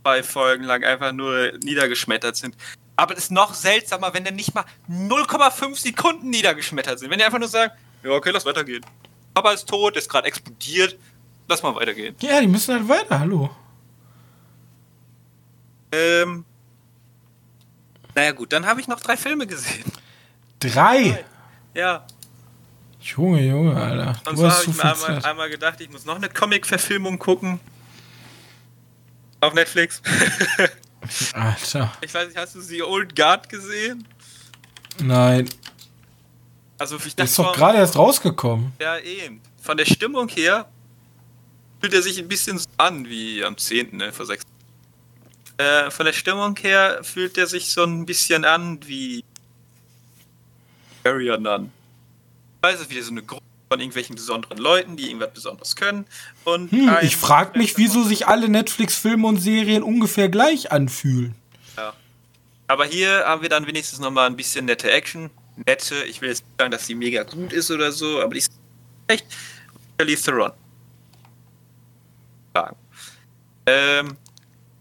S2: zwei Folgen lang einfach nur niedergeschmettert sind. Aber es ist noch seltsamer, wenn dann nicht mal 0,5 Sekunden niedergeschmettert sind. Wenn die einfach nur sagen, ja, okay, lass weitergehen. Papa ist tot, ist gerade explodiert, lass mal weitergehen.
S1: Ja, die müssen halt weiter, hallo.
S2: Ähm, naja gut, dann habe ich noch drei Filme gesehen.
S1: Drei!
S2: Ja,
S1: Junge, Junge, Alter.
S2: und
S1: Du
S2: zwar habe ich mir einmal, einmal gedacht, ich muss noch eine Comic-Verfilmung gucken. Auf Netflix.
S1: Alter.
S2: Ich weiß nicht, hast du The Old Guard gesehen?
S1: Nein.
S2: Also ich
S1: Der ist
S2: dachte
S1: doch gerade erst rausgekommen.
S2: Ja, eben. Von der Stimmung her fühlt er sich ein bisschen so an wie am 10., ne, vor sechs. Äh, von der Stimmung her fühlt er sich so ein bisschen an wie Barrier Nun. Weiß es wieder so eine Gruppe von irgendwelchen besonderen Leuten, die irgendwas Besonderes können. Und
S1: Hm, ich frag mich, wieso sich alle Netflix-Filme und Serien ungefähr gleich anfühlen.
S2: Aber hier haben wir dann wenigstens nochmal ein bisschen nette Action. Nette, ich will jetzt nicht sagen, dass die mega gut ist oder so, aber die ist echt. Charlize Theron. Sagen. Ähm,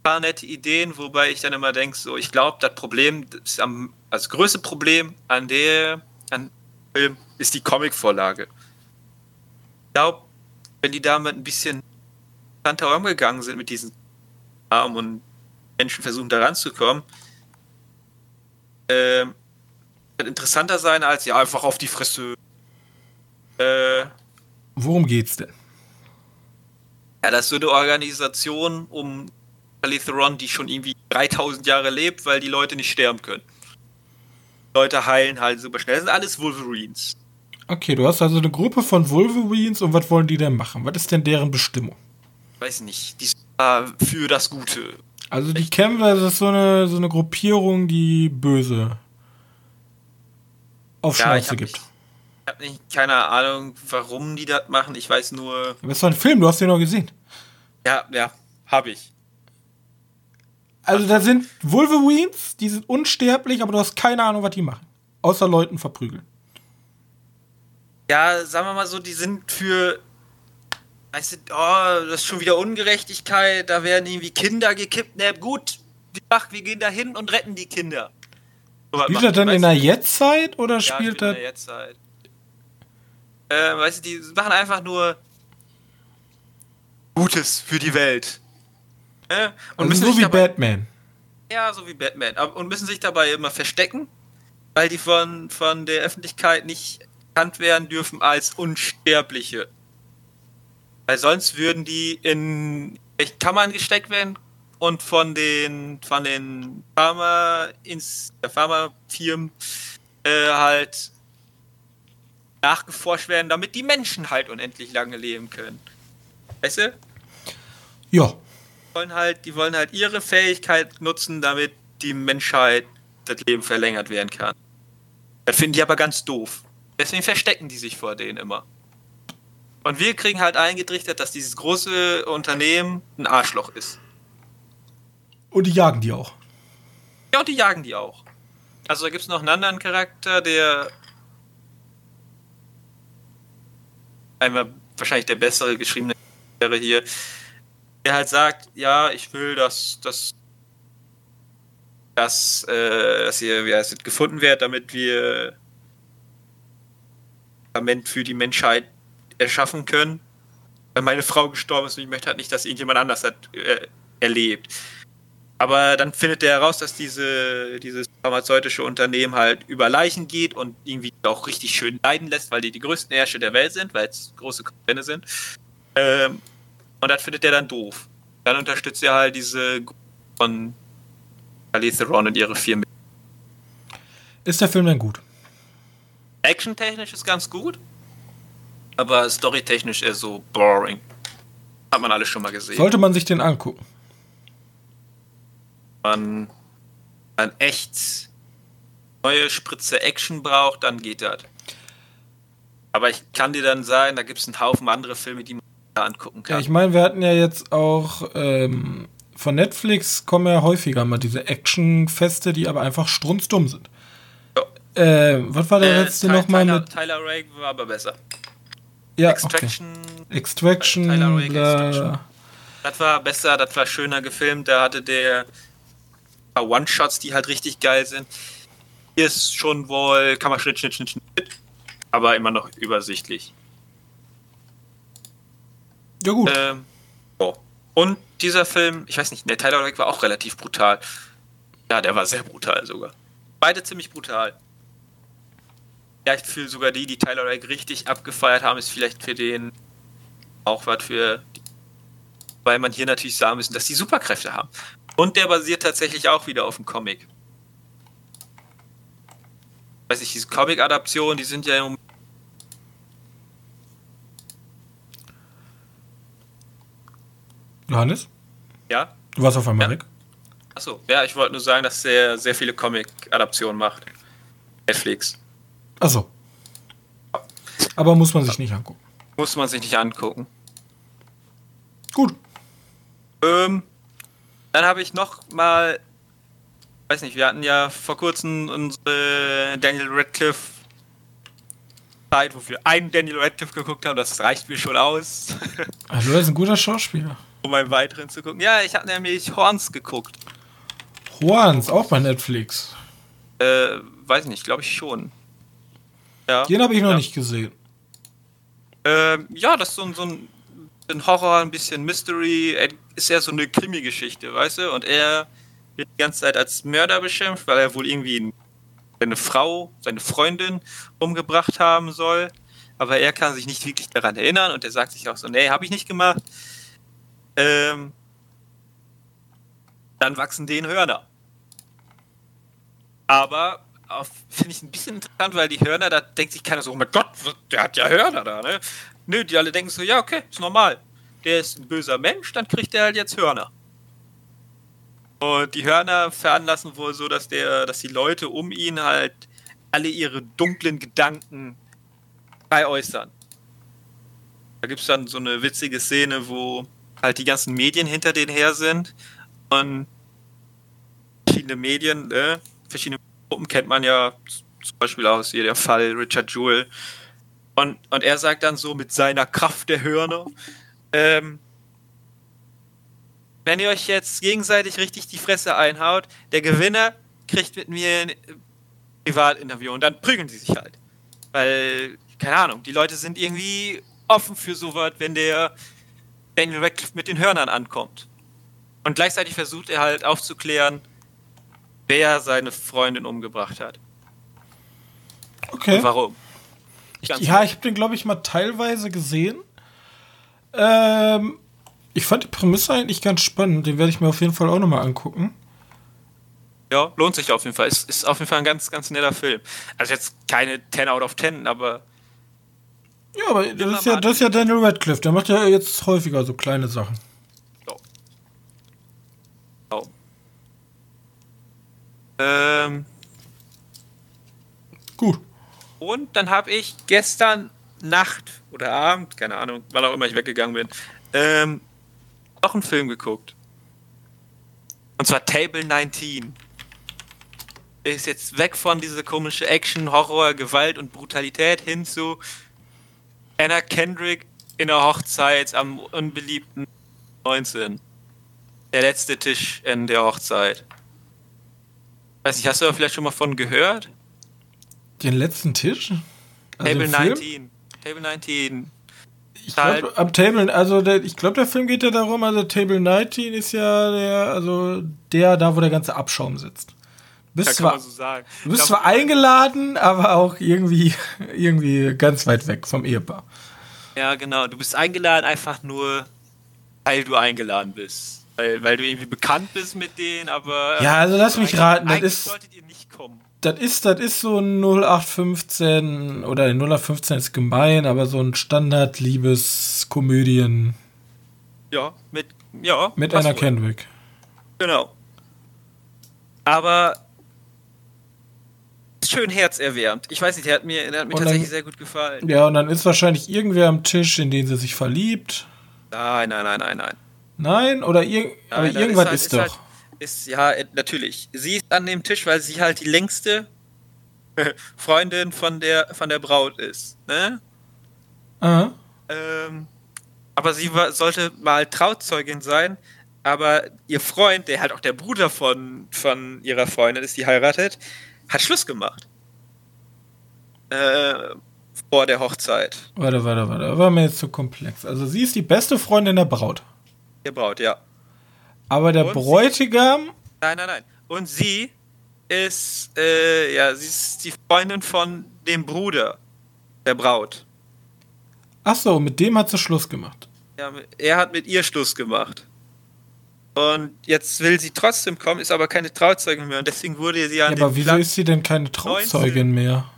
S2: paar nette Ideen, wobei ich dann immer denke, so, ich glaube, das Problem, das am, das größte Problem an der an Film ist die Comicvorlage. Ich glaube, wenn die damit ein bisschen interessanter umgegangen sind mit diesen Armen und Menschen versuchen da ranzukommen, ähm, interessanter sein als ja einfach auf die Fresse. Äh, ja,
S1: Worum geht's denn?
S2: das ist so eine Organisation um Charlize Theron, die schon irgendwie 3000 Jahre lebt, weil die Leute nicht sterben können. Leute heilen halt super schnell. Das sind alles Wolverines.
S1: Okay, du hast also eine Gruppe von Wolverines und was wollen die denn machen? Was ist denn deren Bestimmung?
S2: Weiß nicht, die sind da für das Gute.
S1: Also die kämpfen, das ist so eine, so eine Gruppierung, die böse auf
S2: Ja,
S1: Schnauze gibt.
S2: nicht- Ich habe nicht keine Ahnung, warum die das machen. Ich weiß nur,
S1: Aber es war ein Film, du hast den noch gesehen.
S2: ja, ja, habe ich.
S1: Also da sind Wolverines, die sind unsterblich, aber du hast keine Ahnung, was die machen. Außer Leuten verprügeln.
S2: ja, sagen wir mal so, die sind für. Weißt du, oh, das ist schon wieder Ungerechtigkeit, da werden irgendwie Kinder gekippt. Na gut, wir gehen da hin und retten die Kinder.
S1: Spielt
S2: die,
S1: dann in der Jetztzeit oder
S2: Ja,
S1: spielt
S2: in
S1: das.
S2: der Jetztzeit. Äh, weißt du, die machen einfach nur Gutes für die Welt. Äh? Und
S1: Also so wie
S2: dabei-
S1: Batman.
S2: Ja, so wie Batman. Und müssen sich dabei immer verstecken, weil die von, von der Öffentlichkeit nicht erkannt werden dürfen als Unsterbliche. Weil sonst würden die in echt Kammern gesteckt werden und von den von den Pharma der Pharmafirmen äh, halt nachgeforscht werden, damit die Menschen halt unendlich lange leben können. Weißt du?
S1: Ja.
S2: wollen halt, die wollen halt ihre Fähigkeit nutzen, damit die Menschheit das Leben verlängert werden kann. Das finden die aber ganz doof. Deswegen verstecken die sich vor denen immer. Und wir kriegen halt eingetrichtert, dass dieses große Unternehmen ein Arschloch ist.
S1: Und die jagen die auch.
S2: Ja, und die jagen die auch. Also da gibt es noch einen anderen Charakter, der einmal wahrscheinlich der bessere geschriebene wäre hier, der halt sagt, ja, ich will, dass, dass, dass, äh, dass hier, wie heißt es, gefunden wird, damit wir Medikament für die Menschheit erschaffen können, weil meine Frau gestorben ist und ich möchte halt nicht, dass irgendjemand anders hat äh, erlebt. Aber dann findet er heraus, dass diese, dieses pharmazeutische Unternehmen halt über Leichen geht und irgendwie auch richtig schön leiden lässt, weil die die größten Ärsche der Welt sind, weil es große Konzerne sind. Ähm, und das findet er dann doof. Dann unterstützt er halt diese Gruppe von Alice Theron und ihre vier
S1: Ist der Film denn gut?
S2: Action-technisch ist ganz gut, aber storytechnisch eher so boring. Hat man alles schon mal gesehen.
S1: Sollte man sich den angucken?
S2: Man, man echt neue Spritze Action braucht, dann geht das. Aber ich kann dir dann sagen, da gibt es einen Haufen andere Filme, die man da angucken kann.
S1: Ja, ich meine, wir hatten ja jetzt auch ähm, von Netflix kommen ja häufiger mal diese Actionfeste, die aber einfach strunzdumm sind.
S2: Ja.
S1: Äh, was war der
S2: Äh,
S1: letzte nochmal
S2: Tyler,
S1: mit?
S2: Tyler Rake war aber besser.
S1: Ja,
S2: Extraction,
S1: okay. Extraction,
S2: Tyler Rake, Extraction. das war besser, das war schöner gefilmt. Da hatte der paar One-Shots, die halt richtig geil sind. Hier ist schon wohl, kann man Schnitt, Schnitt, Schnitt, Schnitt, aber immer noch übersichtlich.
S1: Ja gut.
S2: Ähm, oh. Und dieser Film, ich weiß nicht, der Tyler Rake war auch relativ brutal. Ja, der war sehr brutal sogar. Beide ziemlich brutal. Ja, ich fühle sogar die, die Tyler Rake richtig abgefeiert haben, ist vielleicht für den auch was für. Weil man hier natürlich sagen müssen, dass die Superkräfte haben. Und der basiert tatsächlich auch wieder auf dem Comic. Weiß ich, diese Comic-Adaptionen, die sind ja im
S1: Johannes?
S2: ja,
S1: Du warst auf einmal
S2: Ja.
S1: weg.
S2: Achso, ja, ich wollte nur sagen, dass er sehr viele Comic-Adaptionen macht. Netflix.
S1: Achso. Aber muss man sich nicht angucken.
S2: Muss man sich nicht angucken.
S1: Gut.
S2: Ähm, dann habe ich noch mal, weiß nicht, wir hatten ja vor kurzem unsere Daniel Radcliffe Zeit, wo wir einen Daniel Radcliffe geguckt haben. Das reicht mir schon aus,
S1: Also, er ist ein guter Schauspieler.
S2: um einen weiteren zu gucken. Ja, ich habe nämlich Horns geguckt.
S1: Juans, auch bei Netflix.
S2: Äh, weiß nicht, glaube ich schon. Ja.
S1: Den habe ich noch
S2: ja.
S1: nicht gesehen.
S2: Ähm, ja, das ist so ein, so ein, ein Horror, ein bisschen Mystery. Er ist ja so eine Krimi-Geschichte, weißt du? Und er wird die ganze Zeit als Mörder beschimpft, weil er wohl irgendwie seine Frau, seine Freundin umgebracht haben soll. Aber er kann sich nicht wirklich daran erinnern und er sagt sich auch so, nee, habe ich nicht gemacht. Ähm, dann wachsen denen Hörner. Aber finde ich ein bisschen interessant, weil die Hörner, da denkt sich keiner so, oh mein Gott, der hat ja Hörner da, ne? Nö, die alle denken so, ja, okay, ist normal. Der ist ein böser Mensch, dann kriegt er halt jetzt Hörner. Und die Hörner veranlassen wohl so, dass der, dass die Leute um ihn halt alle ihre dunklen Gedanken frei äußern. Da gibt es dann so eine witzige Szene, wo halt die ganzen Medien hinter denen her sind und verschiedene Medien, äh, verschiedene Gruppen kennt man ja zum Beispiel aus hier der Fall Richard Jewell. Und, und er sagt dann so mit seiner Kraft der Hörner, ähm, wenn ihr euch jetzt gegenseitig richtig die Fresse einhaut, der Gewinner kriegt mit mir ein Privatinterview und dann prügeln sie sich halt. Weil, keine Ahnung, die Leute sind irgendwie offen für sowas, wenn der Daniel Radcliffe mit den Hörnern ankommt. Und gleichzeitig versucht er halt aufzuklären, wer seine Freundin umgebracht hat.
S1: Okay.
S2: Und warum. Ganz
S1: Ja, ich habe den, glaube ich, mal teilweise gesehen. Ähm, ich fand die Prämisse eigentlich ganz spannend. Den werde ich mir auf jeden Fall auch nochmal angucken.
S2: Ja, lohnt sich auf jeden Fall. Ist, ist auf jeden Fall ein ganz, ganz netter Film. Also jetzt keine 10 out of 10, aber
S1: Ja, aber das ist ja, das ist ja Daniel Radcliffe. Der macht ja jetzt häufiger so kleine Sachen.
S2: ja. Oh. Ähm,
S1: Gut.
S2: Und dann habe ich gestern Nacht oder Abend, keine Ahnung, wann auch immer ich weggegangen bin, ähm, noch einen Film geguckt. Und zwar Table 19. Ist jetzt weg von dieser komische Action, Horror, Gewalt und Brutalität hin zu Anna Kendrick in der Hochzeit am unbeliebten 19. Der letzte Tisch in der Hochzeit. Weiß nicht, hast du da vielleicht schon mal von gehört?
S1: Den letzten Tisch? Also
S2: Table
S1: den Film?
S2: 19. Table 19.
S1: Ich glaube, am Table, also der, ich glaube, der Film geht ja darum, also Table 19 ist ja der, also der, da wo der ganze Abschaum sitzt. Du bist, zwar, so du bist zwar eingeladen, aber auch irgendwie, irgendwie ganz weit weg vom Ehepaar.
S2: Ja, genau. Du bist eingeladen, einfach nur, weil du eingeladen bist. Weil, weil du irgendwie bekannt bist mit denen, aber.
S1: Ja, also lass mich raten, das ist. Das ist, das ist so ein 0815 oder 0815 ist gemein, aber so ein Standard-Liebes-Komödien.
S2: Ja, mit, ja.
S1: Mit Anna Kendrick.
S2: Genau. Aber schön herzerwärmt. Ich weiß nicht, der hat mir, der hat mir tatsächlich sehr gut gefallen.
S1: Ja, und dann ist wahrscheinlich irgendwer am Tisch, in den sie sich verliebt.
S2: Nein, nein, nein, nein, nein.
S1: Nein? Oder ir nein, aber irgendwas ist, halt, ist doch. Halt,
S2: ist, ja, äh, natürlich. Sie ist an dem Tisch, weil sie halt die längste Freundin von der, von der Braut ist. Ne?
S1: Aha.
S2: Ähm, aber sie war, sollte mal Trauzeugin sein, aber ihr Freund, der halt auch der Bruder von, von ihrer Freundin ist, die heiratet, hat Schluss gemacht. Äh, vor der Hochzeit.
S1: Warte, warte, warte. War mir jetzt zu komplex. Also sie ist die beste Freundin der Braut.
S2: Der Braut, ja.
S1: Aber der und Bräutigam.
S2: Sie, nein, nein, nein. Und sie ist, äh, ja, sie ist die Freundin von dem Bruder der Braut.
S1: Ach so, mit dem hat sie Schluss gemacht.
S2: Ja, er hat mit ihr Schluss gemacht. Und jetzt will sie trotzdem kommen, ist aber keine Trauzeugin mehr. Und deswegen wurde sie an
S1: ja, Aber wieso Platz ist sie denn keine Trauzeugin 19, mehr?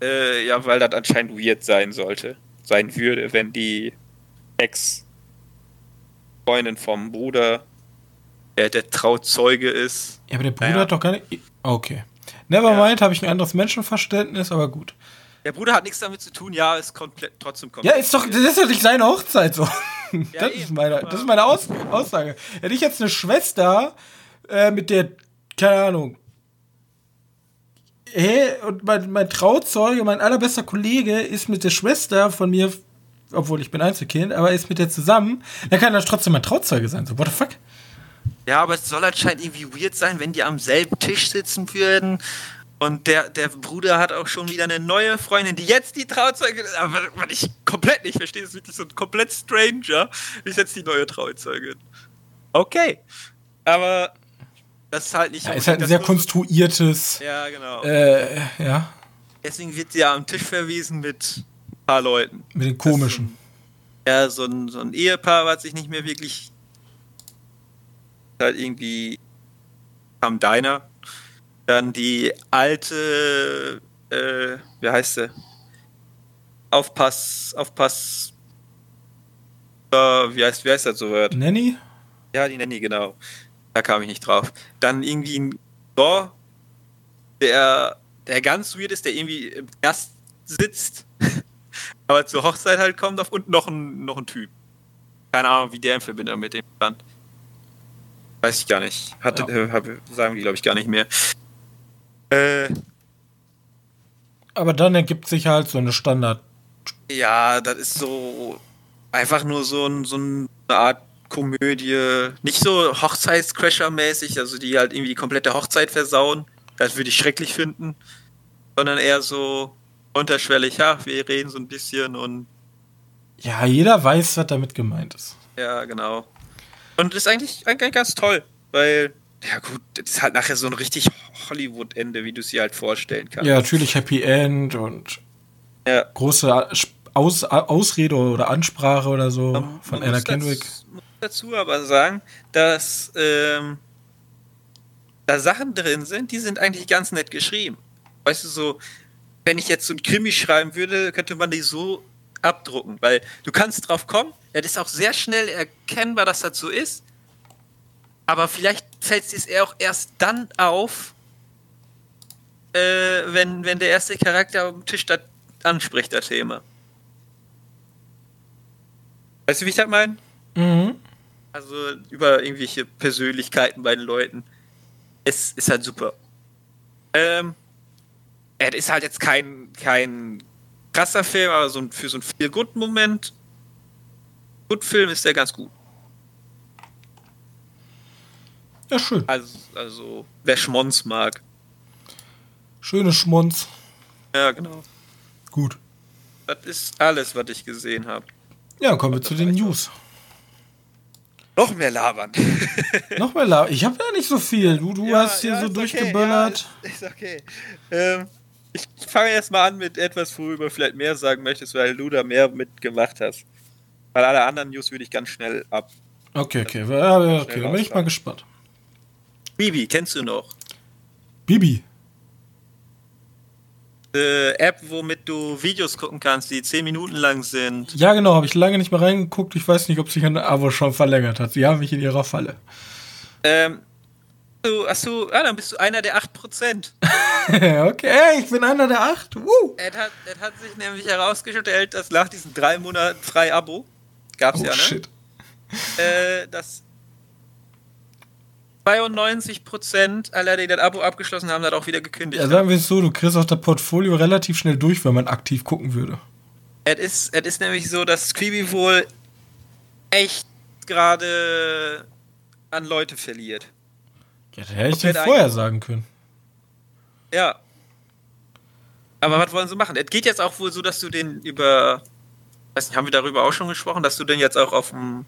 S2: Äh, ja, weil das anscheinend weird sein sollte. Sein würde, wenn die Ex Freundin vom Bruder, der der Trauzeuge ist.
S1: Ja, aber der Bruder naja. hat doch gar nicht. Okay. Nevermind, ja. habe ich ein anderes Menschenverständnis, aber gut.
S2: Der Bruder hat nichts damit zu tun, ja, ist komplett trotzdem komplett.
S1: Ja, ist doch, das ist doch nicht seine Hochzeit so. Ja, das, ist meine, das ist meine Aus Aussage. Hätte ich jetzt eine Schwester, äh, mit der, keine Ahnung, hey, und mein, mein Trauzeuge, mein allerbester Kollege ist mit der Schwester von mir obwohl ich bin Einzelkind, aber ist mit der zusammen, dann kann das trotzdem mein Trauzeuge sein. So, what the fuck?
S2: Ja, aber es soll anscheinend irgendwie weird sein, wenn die am selben Tisch sitzen würden. Und der, der Bruder hat auch schon wieder eine neue Freundin, die jetzt die Trauzeuge ist. Aber was ich komplett nicht verstehe, ist wirklich so ein komplett Stranger, ist jetzt die neue Trauzeugin. Okay. Aber das ist halt nicht.
S1: Ja, ist halt ein sehr konstruiertes.
S2: Ja, genau.
S1: Äh, ja.
S2: Deswegen wird sie ja am Tisch verwiesen mit paar Leuten.
S1: Mit den komischen.
S2: ja, so ein, so ein Ehepaar, was sich nicht mehr wirklich halt irgendwie am Diner. Dann die alte, äh, wie heißt sie? Aufpass, Aufpass, äh, wie heißt, wie heißt das so Wort?
S1: Nanny?
S2: Ja, die Nanny, genau. Da kam ich nicht drauf. Dann irgendwie ein Thor, der, der ganz weird ist, der irgendwie im Gast sitzt aber zur Hochzeit halt kommt auf und noch ein, noch ein Typ. Keine Ahnung, wie der in Verbindung mit dem stand. Weiß ich gar nicht. Hatte, ja. äh, sagen die, glaube ich, gar nicht mehr. Äh,
S1: aber dann ergibt sich halt so eine Standard.
S2: Ja, das ist so einfach nur so, ein, so eine Art Komödie. Nicht so Hochzeitscrasher-mäßig, also die halt irgendwie die komplette Hochzeit versauen. Das würde ich schrecklich finden. Sondern eher so, unterschwellig, ja, wir reden so ein bisschen und.
S1: Ja, jeder weiß, was damit gemeint ist.
S2: Ja, genau. Und das ist eigentlich, eigentlich ganz toll, weil, ja gut, das ist halt nachher so ein richtig Hollywood-Ende, wie du es dir halt vorstellen kannst.
S1: Ja, natürlich Happy End und
S2: ja.
S1: große Aus Ausrede oder Ansprache oder so man, von man Anna Kendrick.
S2: Ich muss dazu aber sagen, dass ähm, da Sachen drin sind, die sind eigentlich ganz nett geschrieben. Weißt du, so, wenn ich jetzt so ein Krimi schreiben würde, könnte man die so abdrucken, weil du kannst drauf kommen, es ist auch sehr schnell erkennbar, dass das so ist, aber vielleicht fällt es dir auch erst dann auf, äh, wenn, wenn der erste Charakter am Tisch das anspricht, das Thema. Weißt du, wie ich das meine?
S1: Mhm.
S2: Also über irgendwelche Persönlichkeiten bei den Leuten. Es ist halt super. Ähm, er ist halt jetzt kein, kein krasser Film, aber so ein, für so einen Feel-Good-Moment, Good-Film ist der ganz gut.
S1: Ja, schön.
S2: Also, also wer Schmonz mag.
S1: Schöne Schmonz.
S2: Ja, genau.
S1: Gut.
S2: Das ist alles, was ich gesehen habe.
S1: Ja, kommen wir zu den News.
S2: Noch mehr labern.
S1: Noch mehr labern. Ich habe ja nicht so viel. Du, du ja, hast hier ja, so durchgeböllert.
S2: Okay, ja, ist, ist, okay. Ähm, ich fange erst mal an mit etwas, worüber du vielleicht mehr sagen möchtest, weil du da mehr mitgemacht hast. Weil alle anderen News würde ich ganz schnell ab.
S1: Okay, okay. Ja, okay, dann bin ich mal gespannt.
S2: Bibi, kennst du noch?
S1: Bibi?
S2: Äh, App, womit du Videos gucken kannst, die 10 Minuten lang sind.
S1: Ja, genau, habe ich lange nicht mehr reingeguckt. Ich weiß nicht, ob sich ein Abo schon verlängert hat. Sie haben mich in ihrer Falle.
S2: Ähm, du, achso, ah, dann bist du einer der 8%.
S1: okay, ich bin einer der 8. Woo.
S2: Es hat, hat sich nämlich herausgestellt, dass nach diesen drei Monaten frei Abo, gab's oh, ja, ne? Shit. Äh, dass 92% aller, die das Abo abgeschlossen haben, hat auch wieder gekündigt.
S1: Ja, sagen wir es so, du kriegst auch das Portfolio relativ schnell durch, wenn man aktiv gucken würde.
S2: Es ist, es ist nämlich so, dass Squeeby wohl echt gerade an Leute verliert.
S1: Ja, hätte ich dir vorher sagen können.
S2: Ja. Aber was wollen sie machen? Es geht jetzt auch wohl so, dass du den über. Weiß nicht, haben wir darüber auch schon gesprochen, dass du den jetzt auch auf dem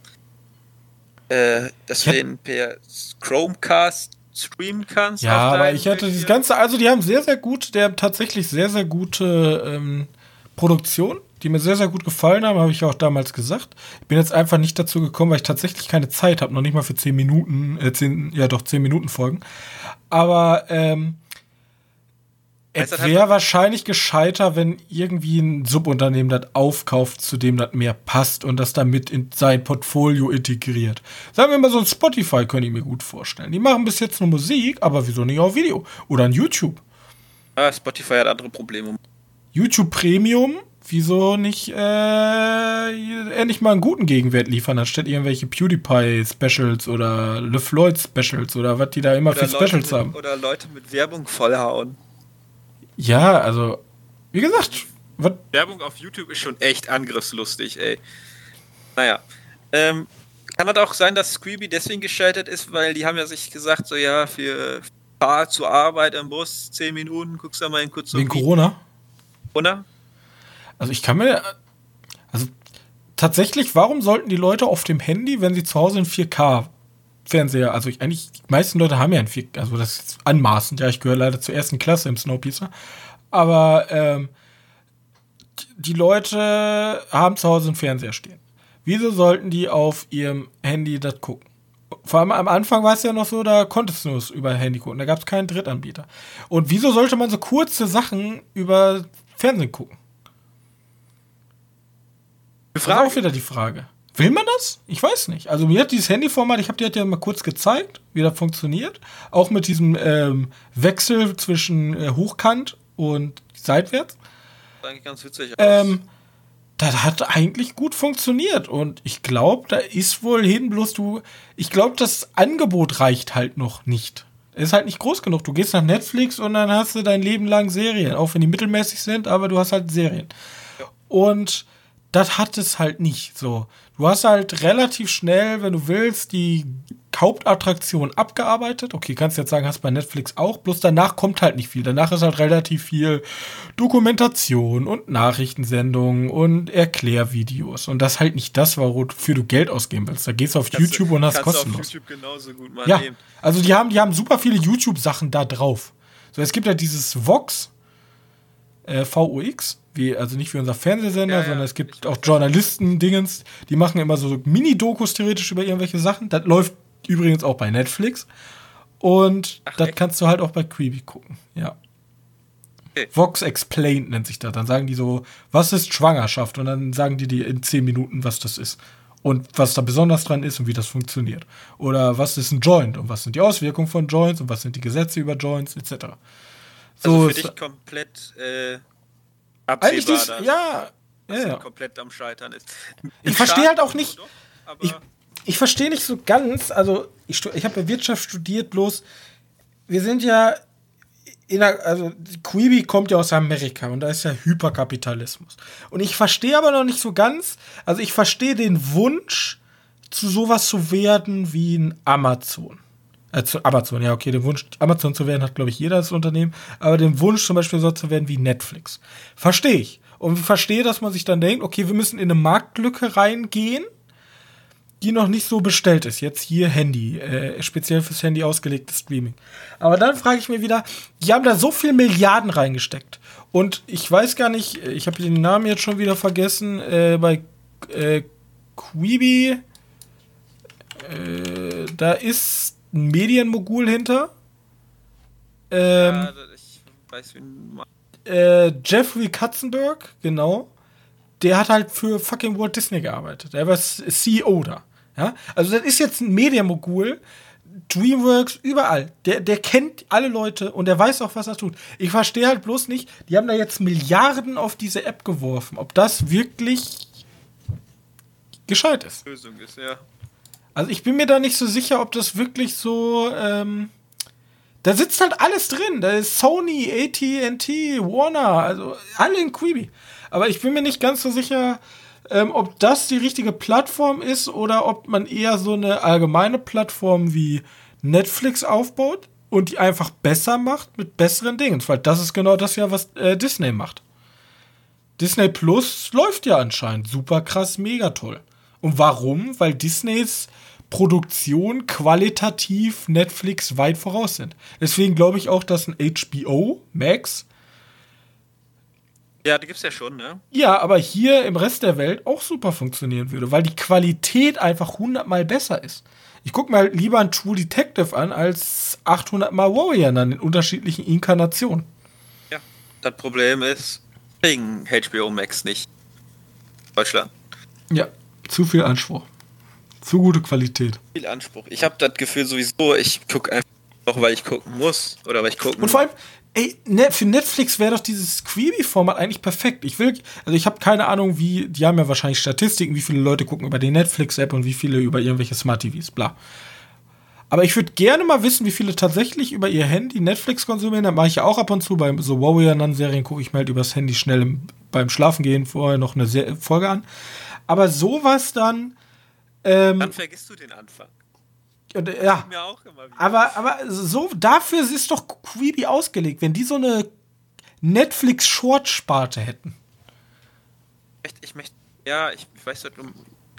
S2: äh, dass du den per Chromecast streamen kannst.
S1: Ja, aber ich hatte das Ganze, also die haben sehr, sehr gut, der tatsächlich sehr, sehr gute ähm, Produktion, die mir sehr, sehr gut gefallen haben, habe ich auch damals gesagt. Ich bin jetzt einfach nicht dazu gekommen, weil ich tatsächlich keine Zeit habe, noch nicht mal für 10 Minuten, äh, 10, ja doch 10 Minuten Folgen. Aber ähm, es wäre wahrscheinlich gescheiter, wenn irgendwie ein Subunternehmen das aufkauft, zu dem das mehr passt und das damit in sein Portfolio integriert. Sagen wir mal so ein Spotify könnte ich mir gut vorstellen. Die machen bis jetzt nur Musik, aber wieso nicht auch Video? Oder ein YouTube?
S2: Ah, Spotify hat andere Probleme.
S1: YouTube Premium, wieso nicht äh, endlich mal einen guten Gegenwert liefern, anstatt irgendwelche PewDiePie-Specials oder LeFloid-Specials oder was die da immer oder für Specials
S2: mit,
S1: haben.
S2: Oder Leute mit Werbung vollhauen.
S1: Ja, also, wie gesagt.
S2: Was? Werbung auf YouTube ist schon echt angriffslustig, ey. Naja. Ähm, kann das auch sein, dass Squeeby deswegen gescheitert ist, weil die haben ja sich gesagt, so ja, für Fahrt zur Arbeit im Bus, 10 Minuten, guckst du mal in kurz
S1: Wegen Corona?
S2: Oder?
S1: Also ich kann mir. Also tatsächlich, warum sollten die Leute auf dem Handy, wenn sie zu Hause in 4K Fernseher, also ich, eigentlich, die meisten Leute haben ja ein 4K, also das ist anmaßend, ja, ich gehöre leider zur ersten Klasse im Snowpiercer, aber ähm, die Leute haben zu Hause einen Fernseher stehen. Wieso sollten die auf ihrem Handy das gucken? Vor allem am Anfang war es ja noch so, da konntest du es über Handy gucken, da gab es keinen Drittanbieter. Und wieso sollte man so kurze Sachen über Fernsehen gucken? Das ist auch wieder die Frage. Will man das? Ich weiß nicht. Also mir hat dieses Handyformat, ich habe dir ja mal kurz gezeigt, wie das funktioniert. Auch mit diesem ähm, Wechsel zwischen äh, Hochkant und seitwärts. Das
S2: ist eigentlich ganz witzig.
S1: Ähm, das hat eigentlich gut funktioniert und ich glaube, da ist wohl hin, bloß du. Ich glaube, das Angebot reicht halt noch nicht. Ist halt nicht groß genug. Du gehst nach Netflix und dann hast du dein Leben lang Serien, auch wenn die mittelmäßig sind, aber du hast halt Serien. Ja. Und das hat es halt nicht so. Du hast halt relativ schnell, wenn du willst, die Hauptattraktion abgearbeitet. Okay, kannst jetzt sagen, hast bei Netflix auch, bloß danach kommt halt nicht viel. Danach ist halt relativ viel Dokumentation und Nachrichtensendungen und Erklärvideos. Und das ist halt nicht das, wofür du Geld ausgeben willst. Da gehst du auf kannst YouTube und hast kostenlos. Auf YouTube genauso gut mal ja, nehmen. also die haben, die haben super viele YouTube-Sachen da drauf. So, es gibt ja dieses Vox, äh, VOX wie, also nicht wie unser Fernsehsender, ja, ja. sondern es gibt auch Journalisten-Dingens, die machen immer so Mini-Dokus theoretisch über irgendwelche Sachen. Das läuft übrigens auch bei Netflix. Und Ach, das echt? kannst du halt auch bei Creepy gucken, ja. Okay. Vox Explained nennt sich das. Dann sagen die so, was ist Schwangerschaft? Und dann sagen die dir in 10 Minuten, was das ist. Und was da besonders dran ist und wie das funktioniert. Oder was ist ein Joint und was sind die Auswirkungen von Joints und was sind die Gesetze über Joints, etc.
S2: Also so für dich komplett äh,
S1: absehbar, Eigentlich dass, ja,
S2: dass ja, ja. komplett am Scheitern ist.
S1: ich verstehe halt auch nicht. Doch, ich, ich verstehe nicht so ganz, also ich, ich habe ja Wirtschaft studiert, bloß wir sind ja in der, also Quibi kommt ja aus Amerika und da ist ja Hyperkapitalismus. Und ich verstehe aber noch nicht so ganz, also ich verstehe den Wunsch, zu sowas zu werden wie ein Amazon. Äh, zu Amazon, ja, okay, den Wunsch, Amazon zu werden, hat, glaube ich, jeder das Unternehmen. Aber den Wunsch zum Beispiel so zu werden wie Netflix. Verstehe ich. Und verstehe, dass man sich dann denkt, okay, wir müssen in eine Marktlücke reingehen, die noch nicht so bestellt ist. Jetzt hier Handy, äh, speziell fürs Handy ausgelegtes Streaming. Aber dann frage ich mir wieder, die haben da so viel Milliarden reingesteckt. Und ich weiß gar nicht, ich habe den Namen jetzt schon wieder vergessen, äh, bei äh, Quibi, äh, da ist ein Medienmogul hinter. Ähm, ja, ich weiß, wen äh, Jeffrey Katzenberg, genau. Der hat halt für fucking Walt Disney gearbeitet. Der war CEO da. Ja? Also, das ist jetzt ein Medienmogul. Dreamworks, überall. Der, der kennt alle Leute und der weiß auch, was er tut. Ich verstehe halt bloß nicht, die haben da jetzt Milliarden auf diese App geworfen. Ob das wirklich gescheit ist. Lösung ist, ja. Also ich bin mir da nicht so sicher, ob das wirklich so. Ähm, da sitzt halt alles drin. Da ist Sony, AT&T, Warner, also alle in Quibi. Aber ich bin mir nicht ganz so sicher, ähm, ob das die richtige Plattform ist oder ob man eher so eine allgemeine Plattform wie Netflix aufbaut und die einfach besser macht mit besseren Dingen. Weil das ist genau das ja, was äh, Disney macht. Disney Plus läuft ja anscheinend super krass, mega toll. Und warum? Weil Disneys Produktion qualitativ Netflix weit voraus sind. Deswegen glaube ich auch, dass ein HBO Max.
S2: Ja, die gibt es ja schon, ne?
S1: Ja, aber hier im Rest der Welt auch super funktionieren würde, weil die Qualität einfach hundertmal besser ist. Ich gucke mal lieber ein True Detective an als 800 Mal Warrior an in unterschiedlichen Inkarnationen.
S2: Ja, das Problem ist, wegen HBO Max nicht. Deutschland.
S1: Ja, zu viel Anspruch. Zu gute Qualität.
S2: Viel Anspruch. Ich habe das Gefühl sowieso, ich gucke einfach noch, weil ich gucken muss oder weil ich gucken
S1: Und vor allem, ey, ne, für Netflix wäre doch dieses Quibi-Format eigentlich perfekt. Ich will, also ich habe keine Ahnung, wie, die haben ja wahrscheinlich Statistiken, wie viele Leute gucken über die Netflix-App und wie viele über irgendwelche Smart-TVs, bla. Aber ich würde gerne mal wissen, wie viele tatsächlich über ihr Handy Netflix konsumieren. Das mache ich ja auch ab und zu. Bei so Warrior-Serien gucke ich mir halt übers Handy schnell im, beim Schlafengehen vorher noch eine Folge an. Aber sowas dann
S2: ähm, Dann vergisst du den Anfang.
S1: Und, ja. Aber, aber so, dafür ist doch Quibi ausgelegt, wenn die so eine Netflix-Short-Sparte hätten.
S2: Ich möchte, ja, ich, ich weiß nicht,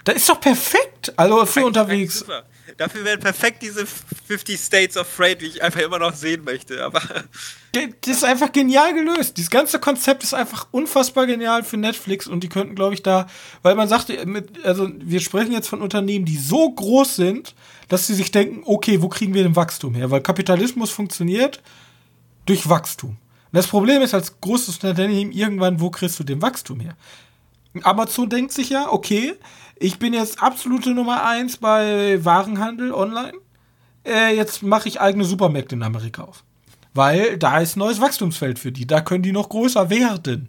S1: das ist doch perfekt, also für eigentlich, unterwegs. Super.
S2: Dafür wären perfekt diese 50 States of Freight, die ich einfach immer noch sehen möchte. Aber
S1: das ist einfach genial gelöst. Dieses ganze Konzept ist einfach unfassbar genial für Netflix und die könnten, glaube ich, da, weil man sagt, also wir sprechen jetzt von Unternehmen, die so groß sind, dass sie sich denken, okay, wo kriegen wir den Wachstum her? Weil Kapitalismus funktioniert durch Wachstum. Und das Problem ist als großes Unternehmen irgendwann, wo kriegst du den Wachstum her? Amazon denkt sich ja, okay, ich bin jetzt absolute Nummer eins bei Warenhandel online. Äh, jetzt mache ich eigene Supermärkte in Amerika auf. Weil da ist ein neues Wachstumsfeld für die. Da können die noch größer werden.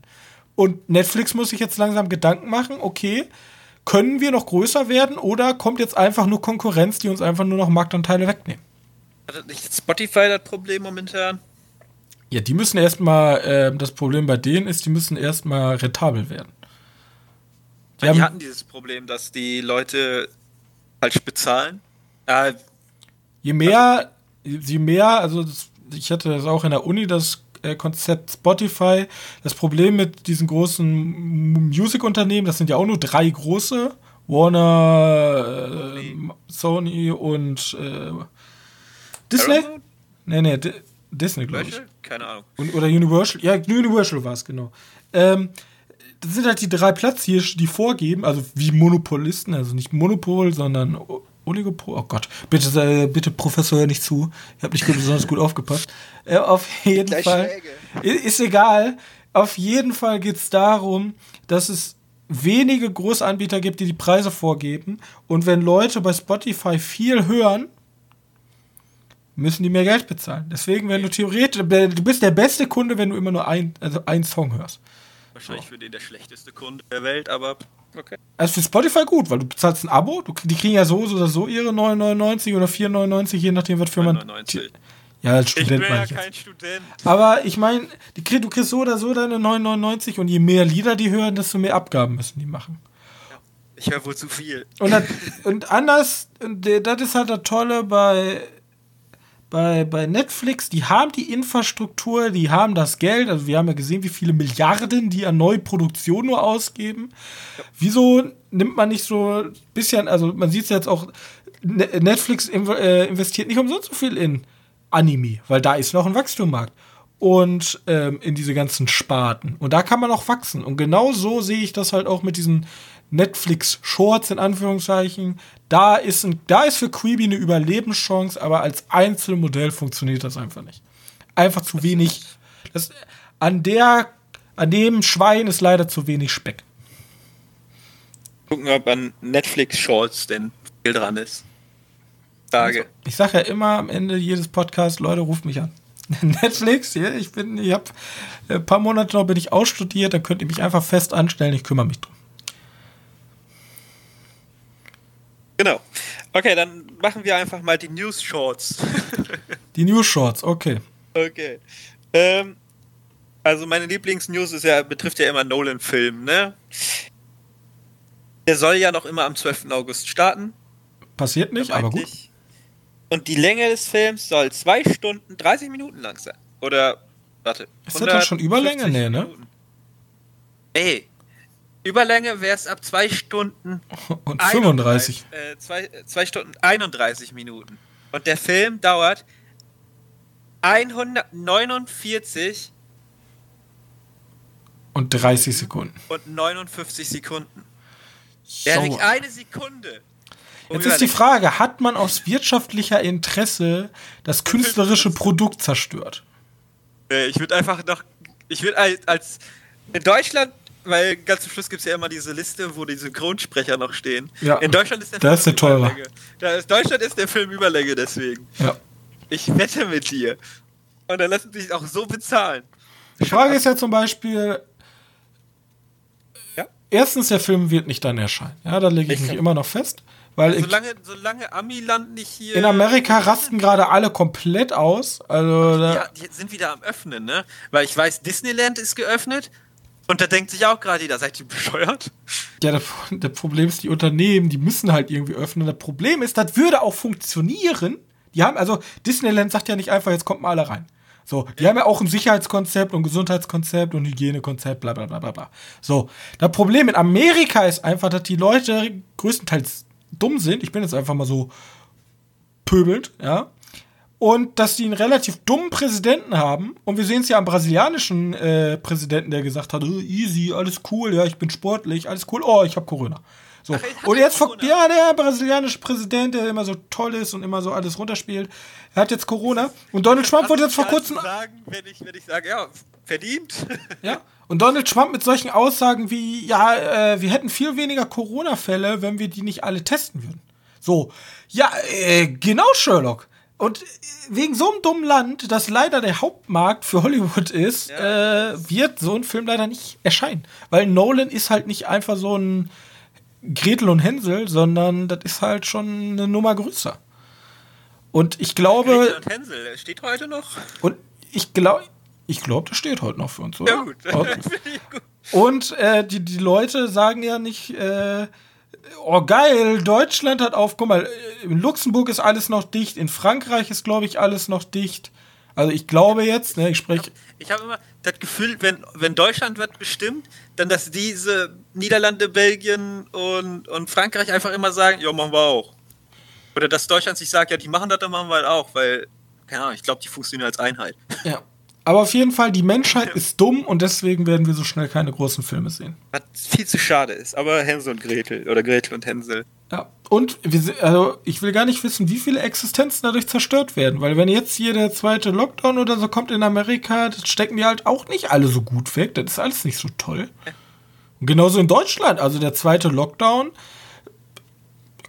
S1: Und Netflix muss sich jetzt langsam Gedanken machen, okay, können wir noch größer werden oder kommt jetzt einfach nur Konkurrenz, die uns einfach nur noch Marktanteile wegnehmen?
S2: Hat nicht Spotify das Problem momentan?
S1: Ja, die müssen erstmal, äh, das Problem bei denen ist, die müssen erstmal rentabel werden.
S2: Die, die hatten dieses Problem, dass die Leute falsch bezahlen. Äh,
S1: je mehr, je mehr, also das, ich hatte das auch in der Uni, das äh, Konzept Spotify. Das Problem mit diesen großen Musikunternehmen, das sind ja auch nur drei große. Warner, äh, Sony und äh, Disney? Nee, nee, D Disney, glaube ich.
S2: Keine Ahnung.
S1: Und, oder Universal. Ja, Universal war es, genau. Ähm, das sind halt die drei Platzhirsche, die vorgeben, also wie Monopolisten, also nicht Monopol, sondern Oligopol. Oh Gott, bitte, äh, bitte Professor, hör nicht zu. Ich habe nicht besonders gut aufgepasst. Äh, auf jeden Gleich Fall. Schläge. Ist egal. Auf jeden Fall geht es darum, dass es wenige Großanbieter gibt, die die Preise vorgeben. Und wenn Leute bei Spotify viel hören, müssen die mehr Geld bezahlen. Deswegen, wenn du theoretisch, du bist der beste Kunde, wenn du immer nur ein, also einen Song hörst.
S2: Wahrscheinlich für den der schlechteste Kunde der Welt, aber okay.
S1: Also für Spotify gut, weil du bezahlst ein Abo, du, die kriegen ja so oder so ihre 9,99 oder 4,99, je nachdem, was für man. 99. Ja, als Student ich bin ja kein Student. Aber ich meine, du kriegst so oder so deine 9,99 und je mehr Lieder die hören, desto mehr Abgaben müssen die machen.
S2: Ja, ich höre wohl zu viel.
S1: Und, das, und anders, das ist halt das Tolle bei bei, bei Netflix, die haben die Infrastruktur, die haben das Geld. Also wir haben ja gesehen, wie viele Milliarden die an neue Produktion nur ausgeben. Ja. Wieso nimmt man nicht so ein bisschen, also man sieht es jetzt auch, ne-, Netflix äh, investiert nicht umsonst so viel in Anime, weil da ist noch ein Wachstummarkt. Und ähm, in diese ganzen Sparten. Und da kann man auch wachsen. Und genau so sehe ich das halt auch mit diesen Netflix Shorts in Anführungszeichen. Da ist, ein, da ist für Creepy eine Überlebenschance, aber als Einzelmodell funktioniert das einfach nicht. Einfach zu wenig. Das, an, der, an dem Schwein ist leider zu wenig Speck.
S2: Gucken, ob an Netflix Shorts denn viel dran ist.
S1: Frage. Also, ich sage ja immer am Ende jedes Podcasts, Leute, ruft mich an. Netflix, ich bin, ich habe ein paar Monate noch bin ich ausstudiert, dann könnt ihr mich einfach fest anstellen, ich kümmere mich drum.
S2: Genau. Okay, dann machen wir einfach mal die News Shorts.
S1: die News Shorts, okay.
S2: Okay. Ähm, also meine Lieblingsnews ist ja, betrifft ja immer Nolan-Film, ne? Der soll ja noch immer am 12. August starten.
S1: Passiert nicht, aber gut.
S2: Und die Länge des Films soll 2 Stunden 30 Minuten lang sein. Oder, warte.
S1: Ist das dann schon Überlänge? Nee, ne?
S2: Ey, Überlänge wäre es ab 2 Stunden
S1: und 35.
S2: 2 äh, Stunden 31 Minuten. Und der Film dauert 149
S1: und 30 Sekunden.
S2: Und 59 Sekunden. Er liegt eine Sekunde.
S1: Jetzt ist die Frage, hat man aus wirtschaftlicher Interesse das künstlerische Produkt zerstört?
S2: Äh, ich würde einfach noch, ich würde als, als, in Deutschland, weil ganz zum Schluss gibt es ja immer diese Liste, wo die Synchronsprecher noch stehen.
S1: Ja,
S2: in Deutschland ist
S1: der Film ist der teurer.
S2: Da ist, Deutschland ist der Film Überlänge deswegen.
S1: Ja.
S2: Ich wette mit dir. Und dann lassen sie sich auch so bezahlen.
S1: Die Frage ist ja zum Beispiel, ja? erstens, der Film wird nicht dann erscheinen. Ja, da lege ich, ich mich immer noch fest. Weil
S2: solange, solange Amiland nicht hier.
S1: In Amerika rasten gerade alle komplett aus. Also,
S2: ja, die sind wieder am Öffnen, ne? Weil ich weiß, Disneyland ist geöffnet. Und da denkt sich auch gerade jeder, seid ihr bescheuert?
S1: Ja, das, das Problem ist, die Unternehmen, die müssen halt irgendwie öffnen. Das Problem ist, das würde auch funktionieren. Die haben, also Disneyland sagt ja nicht einfach, jetzt kommt mal alle rein. So, die ja. haben ja auch ein Sicherheitskonzept und Gesundheitskonzept und Hygienekonzept, bla bla bla bla bla. So, das Problem in Amerika ist einfach, dass die Leute größtenteils dumm sind, ich bin jetzt einfach mal so pöbelt, ja, und dass die einen relativ dummen Präsidenten haben. Und wir sehen es ja am brasilianischen äh, Präsidenten, der gesagt hat, oh, easy, alles cool, ja, ich bin sportlich, alles cool, oh, ich habe Corona. So. Ach, und jetzt, Corona? ja, der brasilianische Präsident, der immer so toll ist und immer so alles runterspielt, er hat jetzt Corona. Und Donald Trump wurde jetzt vor kurzem.
S2: Sagen, wenn ich, wenn ich sage, ja, verdient.
S1: Ja. Und Donald Trump mit solchen Aussagen wie, ja, äh, wir hätten viel weniger Corona-Fälle, wenn wir die nicht alle testen würden. So, ja, äh, genau, Sherlock. Und wegen so einem dummen Land, das leider der Hauptmarkt für Hollywood ist, ja. äh, wird so ein Film leider nicht erscheinen. Weil Nolan ist halt nicht einfach so ein Gretel und Hänsel, sondern das ist halt schon eine Nummer größer. Und ich glaube.
S2: Gretel und Hänsel, steht heute noch?
S1: Und ich glaube, ich glaube, das steht heute noch für uns, oder? Ja, gut. Okay. Und äh, die, die Leute sagen ja nicht, äh, oh geil, Deutschland hat auf, guck mal, in Luxemburg ist alles noch dicht, in Frankreich ist, glaube ich, alles noch dicht. Also ich glaube jetzt, ne, ich spreche.
S2: Ich habe hab immer das Gefühl, wenn, wenn Deutschland wird bestimmt, dann dass diese Niederlande, Belgien und, und Frankreich einfach immer sagen, ja, machen wir auch. Oder dass Deutschland sich sagt, ja, die machen das, dann machen wir halt auch, weil, keine Ahnung, ich glaube, die funktionieren als Einheit.
S1: Ja. Aber auf jeden Fall, die Menschheit ist dumm und deswegen werden wir so schnell keine großen Filme sehen.
S2: Was viel zu schade ist, aber Hänsel und Gretel oder Gretel und Hänsel.
S1: Ja, und wir, also ich will gar nicht wissen, wie viele Existenzen dadurch zerstört werden, weil wenn jetzt hier der zweite Lockdown oder so kommt in Amerika, das stecken die halt auch nicht alle so gut weg, das ist alles nicht so toll. Und genauso in Deutschland, also der zweite Lockdown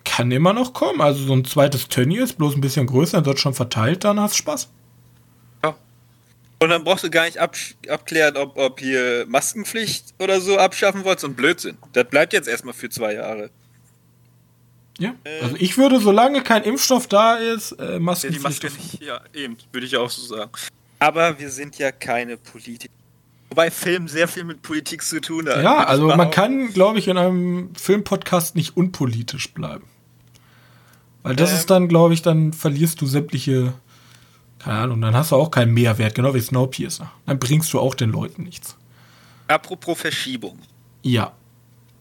S1: kann immer noch kommen, also so ein zweites Tönnies ist bloß ein bisschen größer, wird schon verteilt, dann hast du Spaß.
S2: Und dann brauchst du gar nicht ab, abklären, ob, ob hier Maskenpflicht oder so abschaffen wollt, so ein Blödsinn. Das bleibt jetzt erstmal für zwei Jahre.
S1: Ja, äh, also ich würde, solange kein Impfstoff da ist, äh, Maskenpflicht.
S2: Ja, die Maske nicht, ja, eben, würde ich auch so sagen. Aber wir sind ja keine Politiker. Wobei Film sehr viel mit Politik zu tun hat.
S1: Ja, also man kann, glaube ich, in einem Filmpodcast nicht unpolitisch bleiben. Weil das ähm, ist dann, glaube ich, dann verlierst du sämtliche Keine Ahnung, dann hast du auch keinen Mehrwert, genau wie Snowpiercer. Dann bringst du auch den Leuten nichts.
S2: Apropos Verschiebung.
S1: Ja.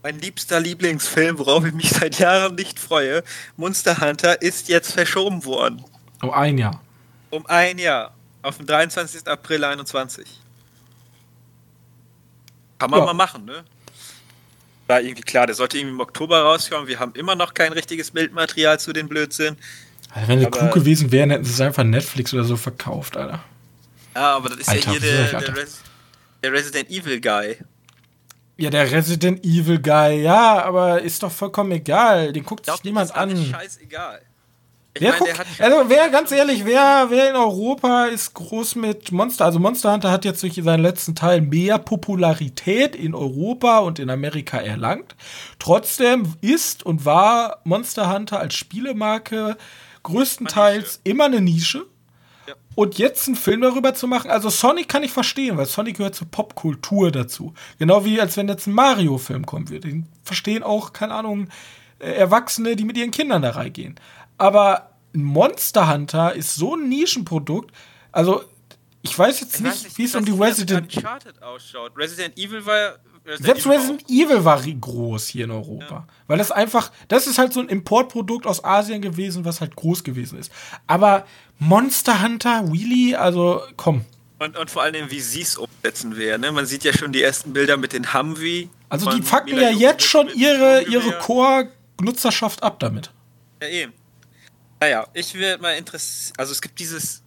S2: Mein liebster Lieblingsfilm, worauf ich mich seit Jahren nicht freue, Monster Hunter, ist jetzt verschoben worden.
S1: Um ein Jahr.
S2: Um ein Jahr. Auf den 23. April 21. Kann man
S1: Ja.
S2: mal machen, ne? War irgendwie klar, der sollte irgendwie im Oktober rauskommen. Wir haben immer noch kein richtiges Bildmaterial zu den Blödsinn.
S1: Also wenn sie klug gewesen wären, hätten sie es einfach Netflix oder so verkauft, Alter.
S2: Ja, aber das ist
S1: Alter,
S2: ja hier der, der? Res der Resident Evil Guy.
S1: Ja, der Resident Evil Guy, ja, aber ist doch vollkommen egal. Den guckt sich niemand an.
S2: Scheißegal. Ich
S1: Wer
S2: meine,
S1: guckt, also wer, ganz ehrlich, wer, wer in Europa ist groß mit Monster, also Monster Hunter hat jetzt durch seinen letzten Teil mehr Popularität in Europa und in Amerika erlangt. Trotzdem ist und war Monster Hunter als Spielemarke größtenteils immer eine Nische.
S2: Ja.
S1: Und jetzt einen Film darüber zu machen, also Sonic kann ich verstehen, weil Sonic gehört zur Popkultur dazu. Genau wie als wenn jetzt ein Mario-Film kommen würde. Den verstehen auch, keine Ahnung, äh, Erwachsene, die mit ihren Kindern da reingehen. Aber ein Monster Hunter ist so ein Nischenprodukt. Also, ich weiß jetzt
S2: Ich
S1: nicht, wie es um die Resident.
S2: Uncharted ausschaut. Resident Evil war.
S1: Selbst
S2: Evil
S1: Resident Evil war groß hier in Europa. Weil das einfach, das ist halt so ein Importprodukt aus Asien gewesen, was halt groß gewesen ist. Aber Monster Hunter, really, also komm.
S2: Und, und vor allem, wie sie es umsetzen werden. Ne? Man sieht ja schon die ersten Bilder mit den Humvee.
S1: Also die fucken ja jetzt schon ihre, ihre Core-Nutzerschaft ab damit.
S2: Ja, eben. Naja, ich will mal interessiert. Also, es gibt dieses.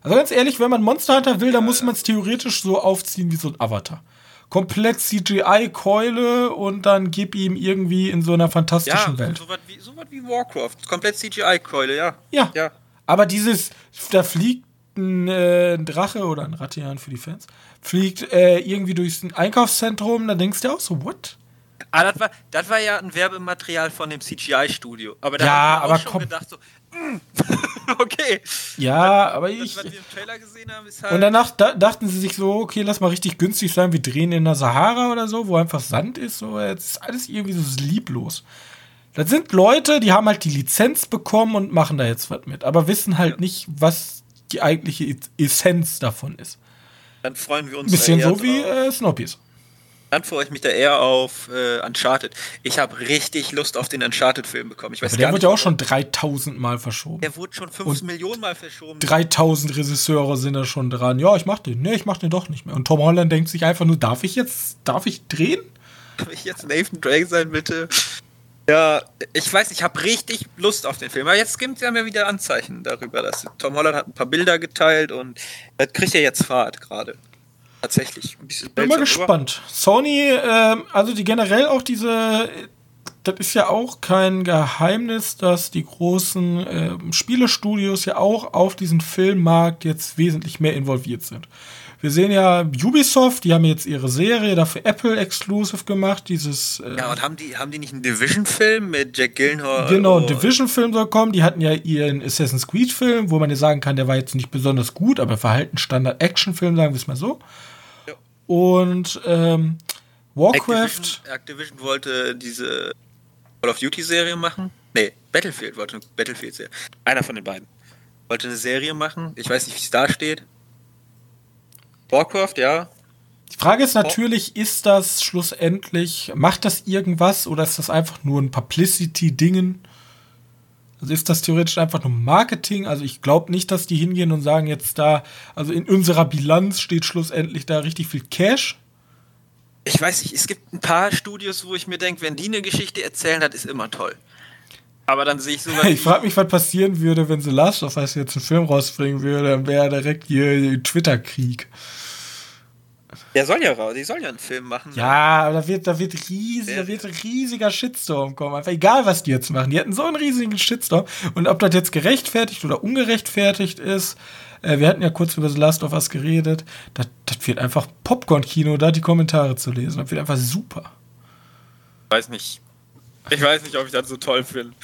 S1: Also ganz ehrlich, wenn man Monster Hunter will, dann muss man es theoretisch so aufziehen wie so ein Avatar. Komplett CGI-Keule und dann gib ihm irgendwie in so einer
S2: Ja,
S1: fantastischen Welt.
S2: sowas wie, so was wie Warcraft. Komplett CGI-Keule, ja.
S1: Ja.
S2: Ja.
S1: Aber dieses, da fliegt ein, äh, ein Drache oder ein Rattian für die Fans, fliegt äh, irgendwie durchs Einkaufszentrum, da denkst du auch so, what?
S2: Ah, das war, das war ja ein Werbematerial von dem CGI-Studio. Aber da
S1: Ja,
S2: hab ich
S1: aber
S2: schon
S1: komm.
S2: gedacht, so, okay.
S1: Ja, aber
S2: Das,
S1: ich.
S2: was wir im Trailer gesehen haben, ist halt.
S1: Und danach da, dachten sie sich so, okay, lass mal richtig günstig sein, wir drehen in der Sahara oder so, wo einfach Sand ist, so, jetzt ist alles irgendwie so lieblos. Das sind Leute, die haben halt die Lizenz bekommen und machen da jetzt was mit, aber wissen halt nicht, was die eigentliche Essenz davon ist.
S2: dann freuen wir uns
S1: Ein bisschen so wie äh, Snowpies.
S2: Dann freue ich mich da eher auf äh, Uncharted. Ich habe richtig Lust auf den Uncharted-Film bekommen. Ich weiß
S1: Aber der
S2: nicht,
S1: ja auch schon 3000 Mal verschoben.
S2: Der wurde schon 5
S1: Und
S2: Millionen Mal verschoben.
S1: 3000 Regisseure sind da schon dran. Ja, ich mach den. Nee, ich mach den doch nicht mehr. Und Tom Holland denkt sich einfach nur, darf ich jetzt, darf ich drehen?
S2: Darf ich jetzt Nathan Drake sein, bitte? Ja, ich weiß, ich habe richtig Lust auf den Film. Aber jetzt gibt es ja mir wieder Anzeichen darüber, dass Tom Holland hat ein paar Bilder geteilt und das kriegt ja jetzt Fahrt gerade. Tatsächlich. Ein bisschen
S1: Bin mal gespannt. Sony, ähm, also die generell auch diese, das ist ja auch kein Geheimnis, dass die großen ähm, Spielestudios ja auch auf diesen Filmmarkt jetzt wesentlich mehr involviert sind. Wir sehen ja Ubisoft, die haben jetzt ihre Serie dafür Apple Exclusive gemacht, dieses äh,
S2: Ja, und haben die, haben die nicht einen Division-Film mit Jack Gyllenhaal?
S1: Genau, ein Division-Film soll kommen. Die hatten ja ihren Assassin's Creed-Film, wo man ja sagen kann, der war jetzt nicht besonders gut, aber Verhalten Standard-Action-Film, sagen wir es mal so.
S2: Ja.
S1: Und ähm, Warcraft.
S2: Activision, Activision wollte diese Call of Duty-Serie machen. Nee, Battlefield wollte eine Battlefield-Serie. Einer von den beiden. Wollte eine Serie machen. Ich weiß nicht, wie es da steht. Warcraft, ja.
S1: Die Frage ist natürlich, ist das schlussendlich, macht das irgendwas oder ist das einfach nur ein Publicity-Dingen? Also ist das theoretisch einfach nur Marketing? Also ich glaube nicht, dass die hingehen und sagen jetzt da, also in unserer Bilanz steht schlussendlich da richtig viel Cash.
S2: Ich weiß nicht, es gibt ein paar Studios, wo ich mir denke, wenn die eine Geschichte erzählen, das ist immer toll. Aber dann sehe ich sowas.
S1: Ich frage mich, was passieren würde, wenn The Last of Us jetzt einen Film rausbringen würde, dann wäre direkt hier Twitter-Krieg.
S2: Der soll ja raus, die sollen ja einen Film machen.
S1: Ja, aber da wird, da wird riesig, da wird ein riesiger Shitstorm kommen. Einfach egal, was die jetzt machen. Die hatten so einen riesigen Shitstorm. Und ob das jetzt gerechtfertigt oder ungerechtfertigt ist, äh, wir hatten ja kurz über The Last of Us geredet, das, das wird einfach Popcorn-Kino, da die Kommentare zu lesen. Das wird einfach super.
S2: Ich weiß nicht. Ich weiß nicht, ob ich das so toll finde.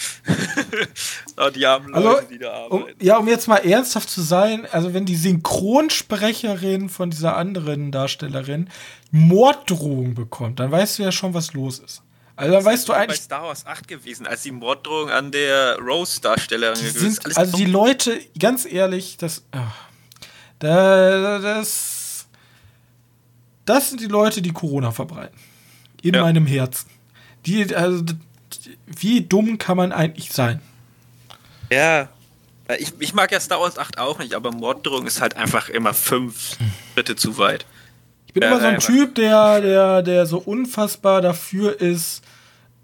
S2: die armen
S1: Also,
S2: Leute, die da
S1: um,
S2: arbeiten.
S1: ja, um jetzt mal ernsthaft zu sein, also wenn die Synchronsprecherin von dieser anderen Darstellerin Morddrohung bekommt, dann weißt du ja schon, was los ist. Also da weißt du
S2: bei
S1: eigentlich.
S2: Star Wars 8 gewesen, als die Morddrohung an der Rose-Darstellerin gewesen ist.
S1: also die. Leute, ganz ehrlich, das. ach, da, das. Das sind die Leute, die Corona verbreiten. In
S2: Ja.
S1: meinem Herzen. Die, also, wie dumm kann man eigentlich sein?
S2: Ja. Ich, ich mag ja Star Wars 8 auch nicht, aber Morddrohung ist halt einfach immer fünf Schritte zu weit.
S1: Ich bin
S2: Ja,
S1: immer so ein. Typ, der, der, der so unfassbar dafür ist,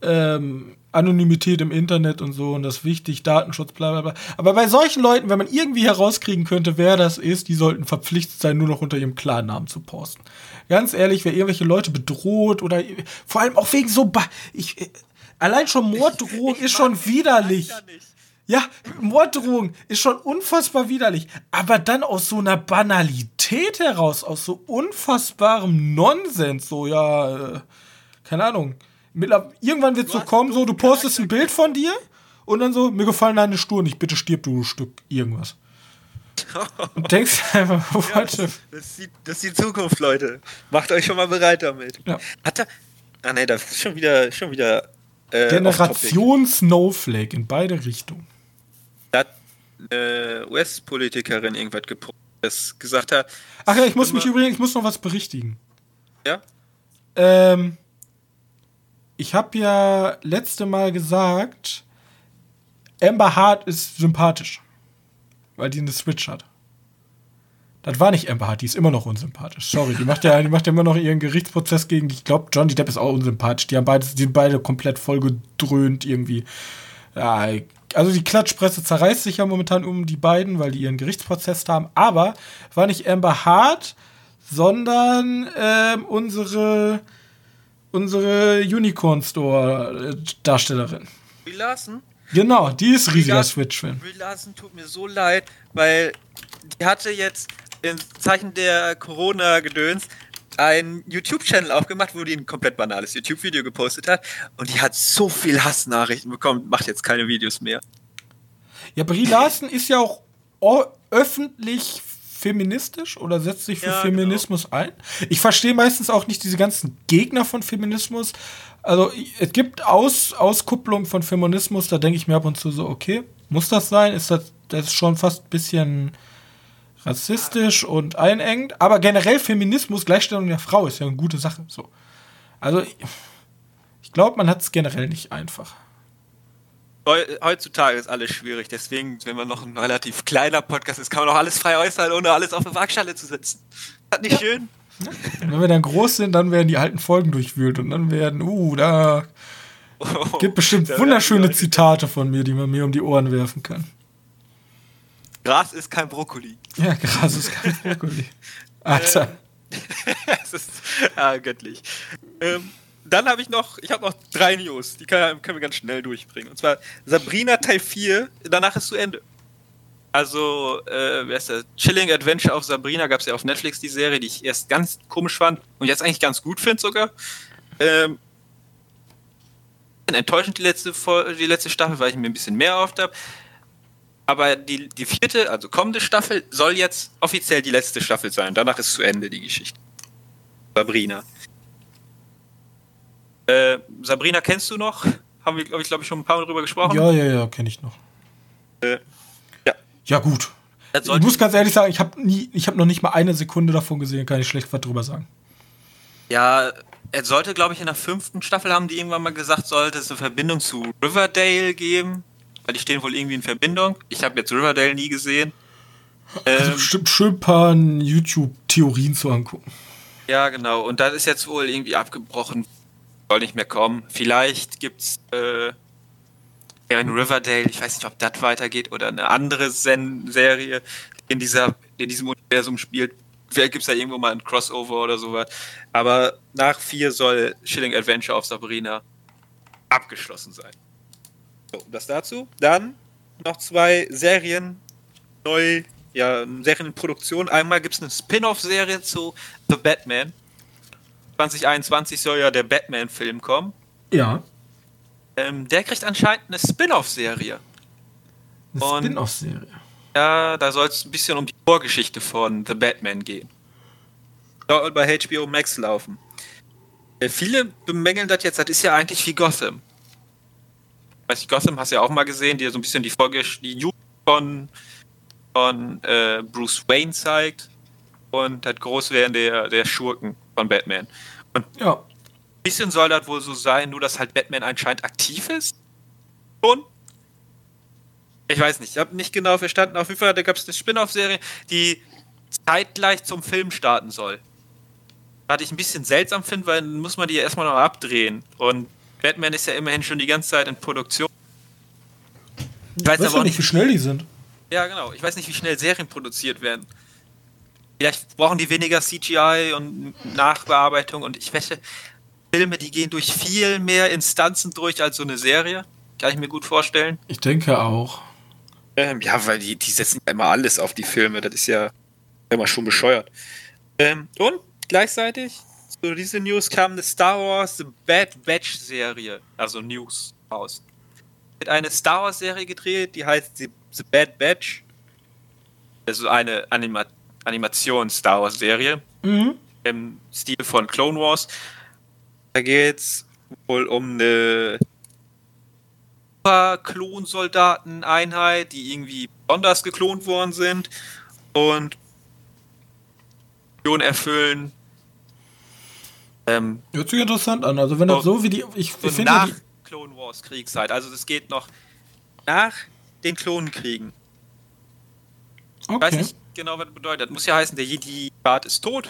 S1: ähm, Anonymität im Internet und so und das ist wichtig, Datenschutz, bla bla bla. Aber bei solchen Leuten, wenn man irgendwie herauskriegen könnte, wer das ist, die sollten verpflichtet sein, nur noch unter ihrem Klarnamen zu posten. Ganz ehrlich, wer irgendwelche Leute bedroht oder vor allem auch wegen so. Ba ich, äh, allein schon Morddrohung ist schon widerlich. Ja, Morddrohung ist schon unfassbar widerlich. Aber dann aus so einer Banalität heraus, aus so unfassbarem Nonsens, so, ja, äh, keine Ahnung. Irgendwann wird es so kommen, so, du postest ein Bild von dir und dann so, mir gefallen deine Schuhe nicht, bitte stirb du, Stück, irgendwas. Und denkst einfach, what the
S2: Das ist, die, das ist die Zukunft, Leute. Macht euch schon mal bereit damit.
S1: Ja.
S2: Hat er. Ah ne, das ist schon wieder, schon wieder. Äh,
S1: Generation Snowflake in beide Richtungen.
S2: Da hat äh, US-Politikerin irgendwas gepostet, das gesagt hat.
S1: Ach ja, ich muss mich übrigens, ich muss noch was berichtigen.
S2: Ja?
S1: Ähm, ich habe ja letzte Mal gesagt, Amber Hart ist sympathisch, weil die eine Switch hat. Das war nicht Amber Hart, die ist immer noch unsympathisch. Sorry, die macht ja, die macht ja immer noch ihren Gerichtsprozess gegen. Ich glaube, Johnny Depp ist auch unsympathisch. Die haben beide, die sind beide komplett vollgedröhnt irgendwie. Ja, also die Klatschpresse zerreißt sich ja momentan um die beiden, weil die ihren Gerichtsprozess haben. Aber war nicht Amber Hart, sondern ähm, unsere unsere Unicorn Store Darstellerin.
S2: Brie Larson?
S1: Genau, die ist riesiger. Switch-Fan.
S2: Brie Larson tut mir so leid, weil die hatte jetzt im Zeichen der Corona-Gedöns einen YouTube-Channel aufgemacht, wo die ein komplett banales YouTube-Video gepostet hat und die hat so viel Hassnachrichten bekommen, macht jetzt keine Videos mehr.
S1: Ja, Brie Larson ist ja auch öffentlich feministisch oder setzt sich für
S2: Ja,
S1: Feminismus ein. Ich verstehe meistens auch nicht diese ganzen Gegner von Feminismus. Also es gibt Aus, Auskupplung von Feminismus, da denke ich mir ab und zu so, okay, muss das sein? Ist das, das ist schon fast ein bisschen rassistisch und einengend. Aber generell Feminismus, Gleichstellung der Frau ist ja eine gute Sache. So. Also ich- glaube, man hat es generell nicht einfach.
S2: Heu- Heutzutage ist alles schwierig, deswegen, wenn man noch ein relativ kleiner Podcast ist, kann man auch alles frei äußern, ohne alles auf eine Waagschale zu setzen. Hat nicht schön?
S1: Und wenn wir dann groß sind, dann werden die alten Folgen durchwühlt und dann werden, uh, da gibt bestimmt wunderschöne Zitate von mir, die man mir um die Ohren werfen kann.
S2: Gras ist kein Brokkoli.
S1: Ja, Gras ist kein Brokkoli. Alter.
S2: Es ist ah, göttlich. Ähm, dann habe ich noch, ich habe noch drei News, die kann, können wir ganz schnell durchbringen. Und zwar Sabrina Teil 4, danach ist zu Ende. Also, äh, wer ist der? Chilling Adventure of Sabrina gab es ja auf Netflix, die Serie, die ich erst ganz komisch fand und jetzt eigentlich ganz gut finde sogar. Ähm, enttäuschend die letzte, die letzte Staffel, weil ich mir ein bisschen mehr erhofft habe. Aber die, die vierte, also kommende Staffel, soll jetzt offiziell die letzte Staffel sein. Danach ist zu Ende die Geschichte. Sabrina. Äh, Sabrina kennst du noch? Haben wir, glaube ich, glaub ich, schon ein paar Mal drüber gesprochen.
S1: Ja, ja, ja, kenne ich noch.
S2: Äh, ja.
S1: Ja, gut. Ich muss ganz ehrlich sagen, ich habe habe noch nicht mal eine Sekunde davon gesehen, kann ich schlecht was drüber sagen.
S2: Ja, er sollte, glaube ich, in der fünften Staffel haben die irgendwann mal gesagt, sollte es eine Verbindung zu Riverdale geben. Weil die stehen wohl irgendwie in Verbindung. Ich habe jetzt Riverdale nie gesehen.
S1: Also
S2: Ähm,
S1: bestimmt schön ein paar YouTube-Theorien zu angucken.
S2: ja, genau. Und das ist jetzt wohl irgendwie abgebrochen. Soll nicht mehr kommen. Vielleicht gibt's äh, in Riverdale, ich weiß nicht, ob das weitergeht oder eine andere Sen Serie, die in, dieser, in diesem Universum spielt. Vielleicht gibt es da irgendwo mal ein Crossover oder sowas. Aber nach vier soll Chilling Adventure of Sabrina abgeschlossen sein. So, das dazu. Dann noch zwei Serien neu, ja, Serien in Produktion. Einmal gibt es eine Spin-off-Serie zu The Batman. 2021 soll ja der Batman-Film kommen.
S1: Ja.
S2: Ähm, der kriegt anscheinend eine Spin-off-Serie.
S1: Eine Spin-off-Serie.
S2: Ja, da soll es ein bisschen um die Vorgeschichte von The Batman gehen. Soll bei HBO Max laufen. Äh, viele bemängeln das jetzt, das ist ja eigentlich wie Gotham. Weiß ich, Gotham hast du ja auch mal gesehen, die so ein bisschen die Folge, die Jugend von, von äh, Bruce Wayne zeigt und das Großwerden der, der Schurken von Batman. Und
S1: Ja.
S2: ein bisschen soll das wohl so sein, nur dass halt Batman anscheinend aktiv ist. Und ich weiß nicht, ich habe nicht genau verstanden. Auf jeden Fall, da gab es eine Spin-off-Serie, die zeitgleich zum Film starten soll. Was ich ein bisschen seltsam finde, weil dann muss man die ja erstmal noch abdrehen. Und Batman ist ja immerhin schon die ganze Zeit in Produktion. Ich weiß
S1: Weißt
S2: aber
S1: nicht,
S2: nicht,
S1: wie schnell die sind?
S2: ja, genau. Ich weiß nicht, wie schnell Serien produziert werden. Vielleicht brauchen die weniger CGI und Nachbearbeitung und ich wette, Filme, die gehen durch viel mehr Instanzen durch als so eine Serie. Kann ich mir gut vorstellen.
S1: Ich denke auch.
S2: Ähm, ja, weil die, die setzen ja immer alles auf die Filme. Das ist ja immer schon bescheuert. Ähm, und gleichzeitig, zu diese News kam eine Star Wars The Bad Batch Serie, also News raus. Wird eine Star Wars Serie gedreht, die heißt The, The Bad Batch. Also eine Anima Animations-Star Wars Serie
S1: Mhm.
S2: im Stil von Clone Wars. Da geht's wohl um eine Klonsoldateneinheit, die irgendwie besonders geklont worden sind und Mission erfüllen. Ähm,
S1: Hört sich interessant an. Also wenn das
S2: So-
S1: so wie die. Ich,
S2: so
S1: ich finde
S2: nach
S1: die,
S2: Clone Wars Kriegszeit. Also das geht noch nach den Klonenkriegen. Ich weiß
S1: Okay.
S2: nicht genau, was das bedeutet. Muss ja heißen, der Jedi-Rat ist tot.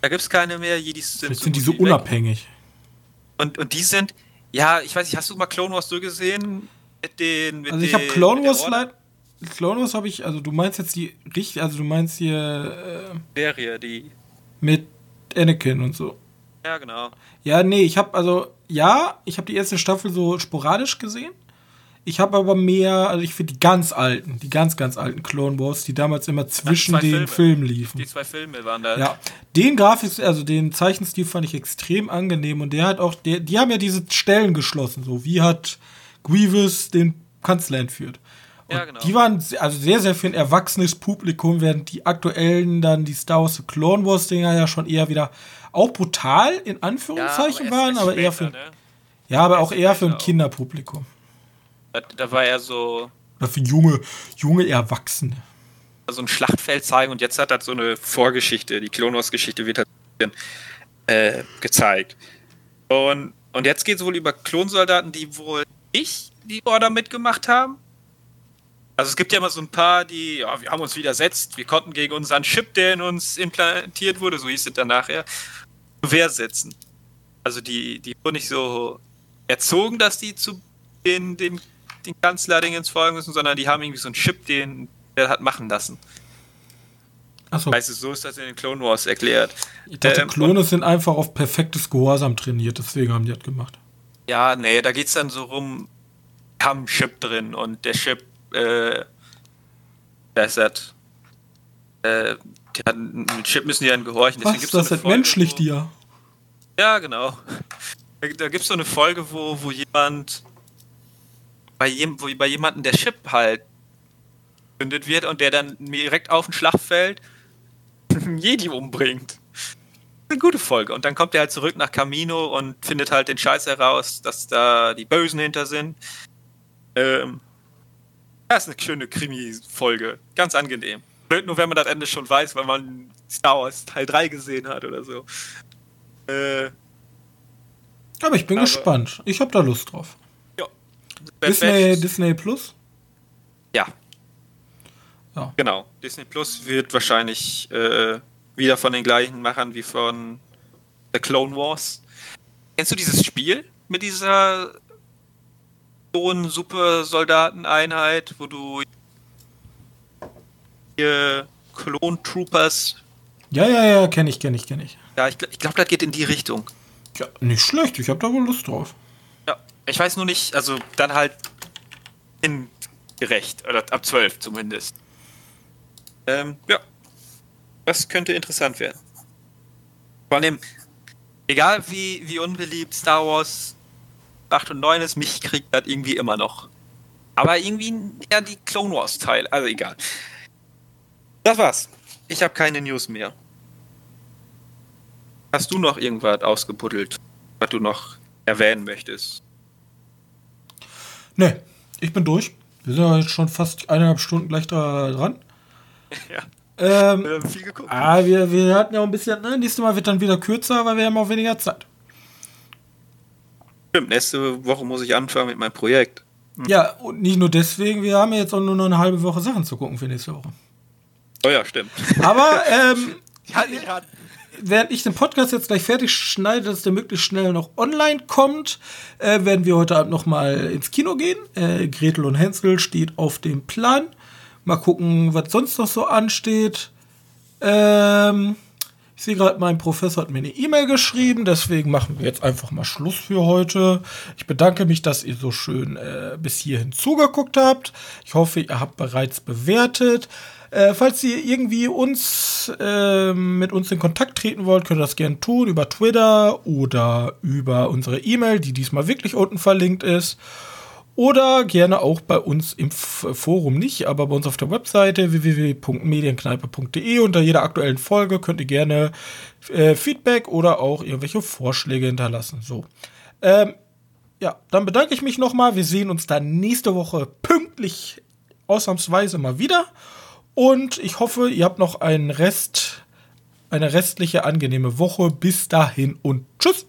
S2: Da gibt es keine mehr. Jedis sind,
S1: Vielleicht sind die so
S2: wie weg.
S1: unabhängig.
S2: Und, und die sind, ja, ich weiß nicht, hast du mal Clone Wars durchgesehen? Mit den, mit
S1: Also ich habe Clone Wars. Clone Wars habe ich, also du meinst jetzt die richtig, also du meinst hier äh,
S2: Serie, die.
S1: mit Anakin und so.
S2: Ja, genau.
S1: Ja, nee, ich habe also ja, ich habe die erste Staffel so sporadisch gesehen. Ich habe aber mehr, also ich finde die ganz alten, die ganz ganz alten Clone Wars, die damals immer zwischen den
S2: Filme.
S1: Filmen liefen.
S2: Die zwei Filme waren da.
S1: Ja, den Grafik, also den Zeichenstil fand ich extrem angenehm und der hat auch, der, die haben ja diese Stellen geschlossen, so wie hat Grievous den Kanzler entführt. Und
S2: Ja, genau.
S1: Die waren also sehr, sehr für ein erwachsenes Publikum, während die aktuellen dann die Star Wars Clone Wars Dinger ja schon eher wieder auch brutal in Anführungszeichen
S2: erst-
S1: waren,
S2: erst
S1: aber eher
S2: später,
S1: für,
S2: ne?
S1: ja, aber auch eher für ein. Kinderpublikum.
S2: da, da war er so,
S1: Oder für junge, junge Erwachsene.
S2: so ein Schlachtfeld zeigen und jetzt hat er so eine Vorgeschichte. Die Clone Wars Geschichte wird halt äh, gezeigt. Und, und jetzt geht es wohl über Klonsoldaten, die wohl nicht die Order mitgemacht haben. Also es gibt ja immer so ein paar, die, ja, wir haben uns widersetzt, wir konnten gegen unseren Chip, der in uns implantiert wurde, so hieß es dann nachher, zur Wehr setzen. Also die, die wurden nicht so erzogen, dass die zu den, den, den Kanzler-Dingens folgen müssen, sondern die haben irgendwie so einen Chip, den der hat machen lassen.
S1: Achso,
S2: Weißt du, so ist das in den Clone Wars erklärt.
S1: ich dachte,
S2: ähm,
S1: Klone sind einfach auf perfektes Gehorsam trainiert, deswegen haben die das gemacht.
S2: Ja, nee, da geht's dann so rum, haben einen Chip drin und der Chip, äh, das, äh, die hat, mit Chip müssen die dann gehorchen.
S1: Was?
S2: gibt's
S1: Das
S2: so eine
S1: ist
S2: Folge,
S1: menschlich,
S2: wo,
S1: die ja.
S2: Ja, genau. Da, da gibt's so eine Folge, wo, wo jemand, bei, jem, wo bei jemandem der Chip halt gezündet wird und der dann direkt auf den Schlachtfeld einen Jedi umbringt. Eine gute Folge. Und dann kommt er halt zurück nach Camino und findet halt den Scheiß heraus, dass da die Bösen hinter sind. Ähm, das ist eine schöne Krimi-Folge. Ganz angenehm. Blöd nur, wenn man das Ende schon weiß, weil man Star Wars Teil 3 gesehen hat oder so. Äh,
S1: Aber ich bin
S2: Aber-
S1: gespannt. Ich habe da Lust drauf.
S2: ja.
S1: Disney, Disney Plus?
S2: Ja.
S1: Ja.
S2: Genau. Disney Plus wird wahrscheinlich äh, wieder von den gleichen Machern wie von The Clone Wars. Kennst du dieses Spiel mit dieser so Super-Soldaten-Einheit, wo du hier Clone Troopers.
S1: Ja, ja, ja, kenne ich, kenne ich, kenne ich.
S2: Ja, ich, ich glaube, das geht in die Richtung.
S1: Ja, nicht schlecht. Ich habe da wohl Lust drauf.
S2: Ja, ich weiß nur nicht, also dann halt in gerecht, oder ab 12 zumindest. Ähm, ja. Das könnte interessant werden. Vor allem, egal wie, wie unbeliebt Star Wars 8 und 9 ist, mich kriegt das irgendwie immer noch. Aber irgendwie eher die Clone Wars Teil, also egal. Das war's. Ich habe keine News mehr. Hast du noch irgendwas ausgebuddelt? was du noch erwähnen möchtest.
S1: Ne, ich bin durch. Wir sind ja jetzt schon fast eineinhalb Stunden gleich da dran.
S2: Ja.
S1: Ähm,
S2: Wir haben viel geguckt.
S1: ah, wir, wir hatten ja auch ein bisschen, ne, nächstes Mal wird dann wieder kürzer, weil wir haben auch weniger Zeit.
S2: Stimmt, nächste Woche muss ich anfangen mit meinem Projekt.
S1: Ja, und nicht nur deswegen, wir haben ja jetzt auch nur noch eine halbe Woche Sachen zu gucken für nächste Woche.
S2: Oh ja, stimmt.
S1: Aber ähm, während ich den Podcast jetzt gleich fertig schneide, dass der möglichst schnell noch online kommt, äh, werden wir heute Abend noch mal ins Kino gehen. Äh, Gretel und Hänsel steht auf dem Plan. Mal gucken, was sonst noch so ansteht. Ähm, ich sehe gerade, mein Professor hat mir eine E-Mail geschrieben, deswegen machen wir jetzt einfach mal Schluss für heute. Ich bedanke mich, dass ihr so schön äh, bis hierhin zugeguckt habt. Ich hoffe, ihr habt bereits bewertet. Äh, falls ihr irgendwie uns äh, mit uns in Kontakt treten wollt, könnt ihr das gerne tun über Twitter oder über unsere E-Mail, die diesmal wirklich unten verlinkt ist. Oder gerne auch bei uns im Forum nicht, aber bei uns auf der Webseite www.medienkneipe.de. Unter jeder aktuellen Folge könnt ihr gerne äh, Feedback oder auch irgendwelche Vorschläge hinterlassen. So. Ähm, ja, dann bedanke ich mich nochmal. Wir sehen uns dann nächste Woche pünktlich ausnahmsweise mal wieder. Und ich hoffe, ihr habt noch einen Rest, eine restliche angenehme Woche. Bis dahin und tschüss.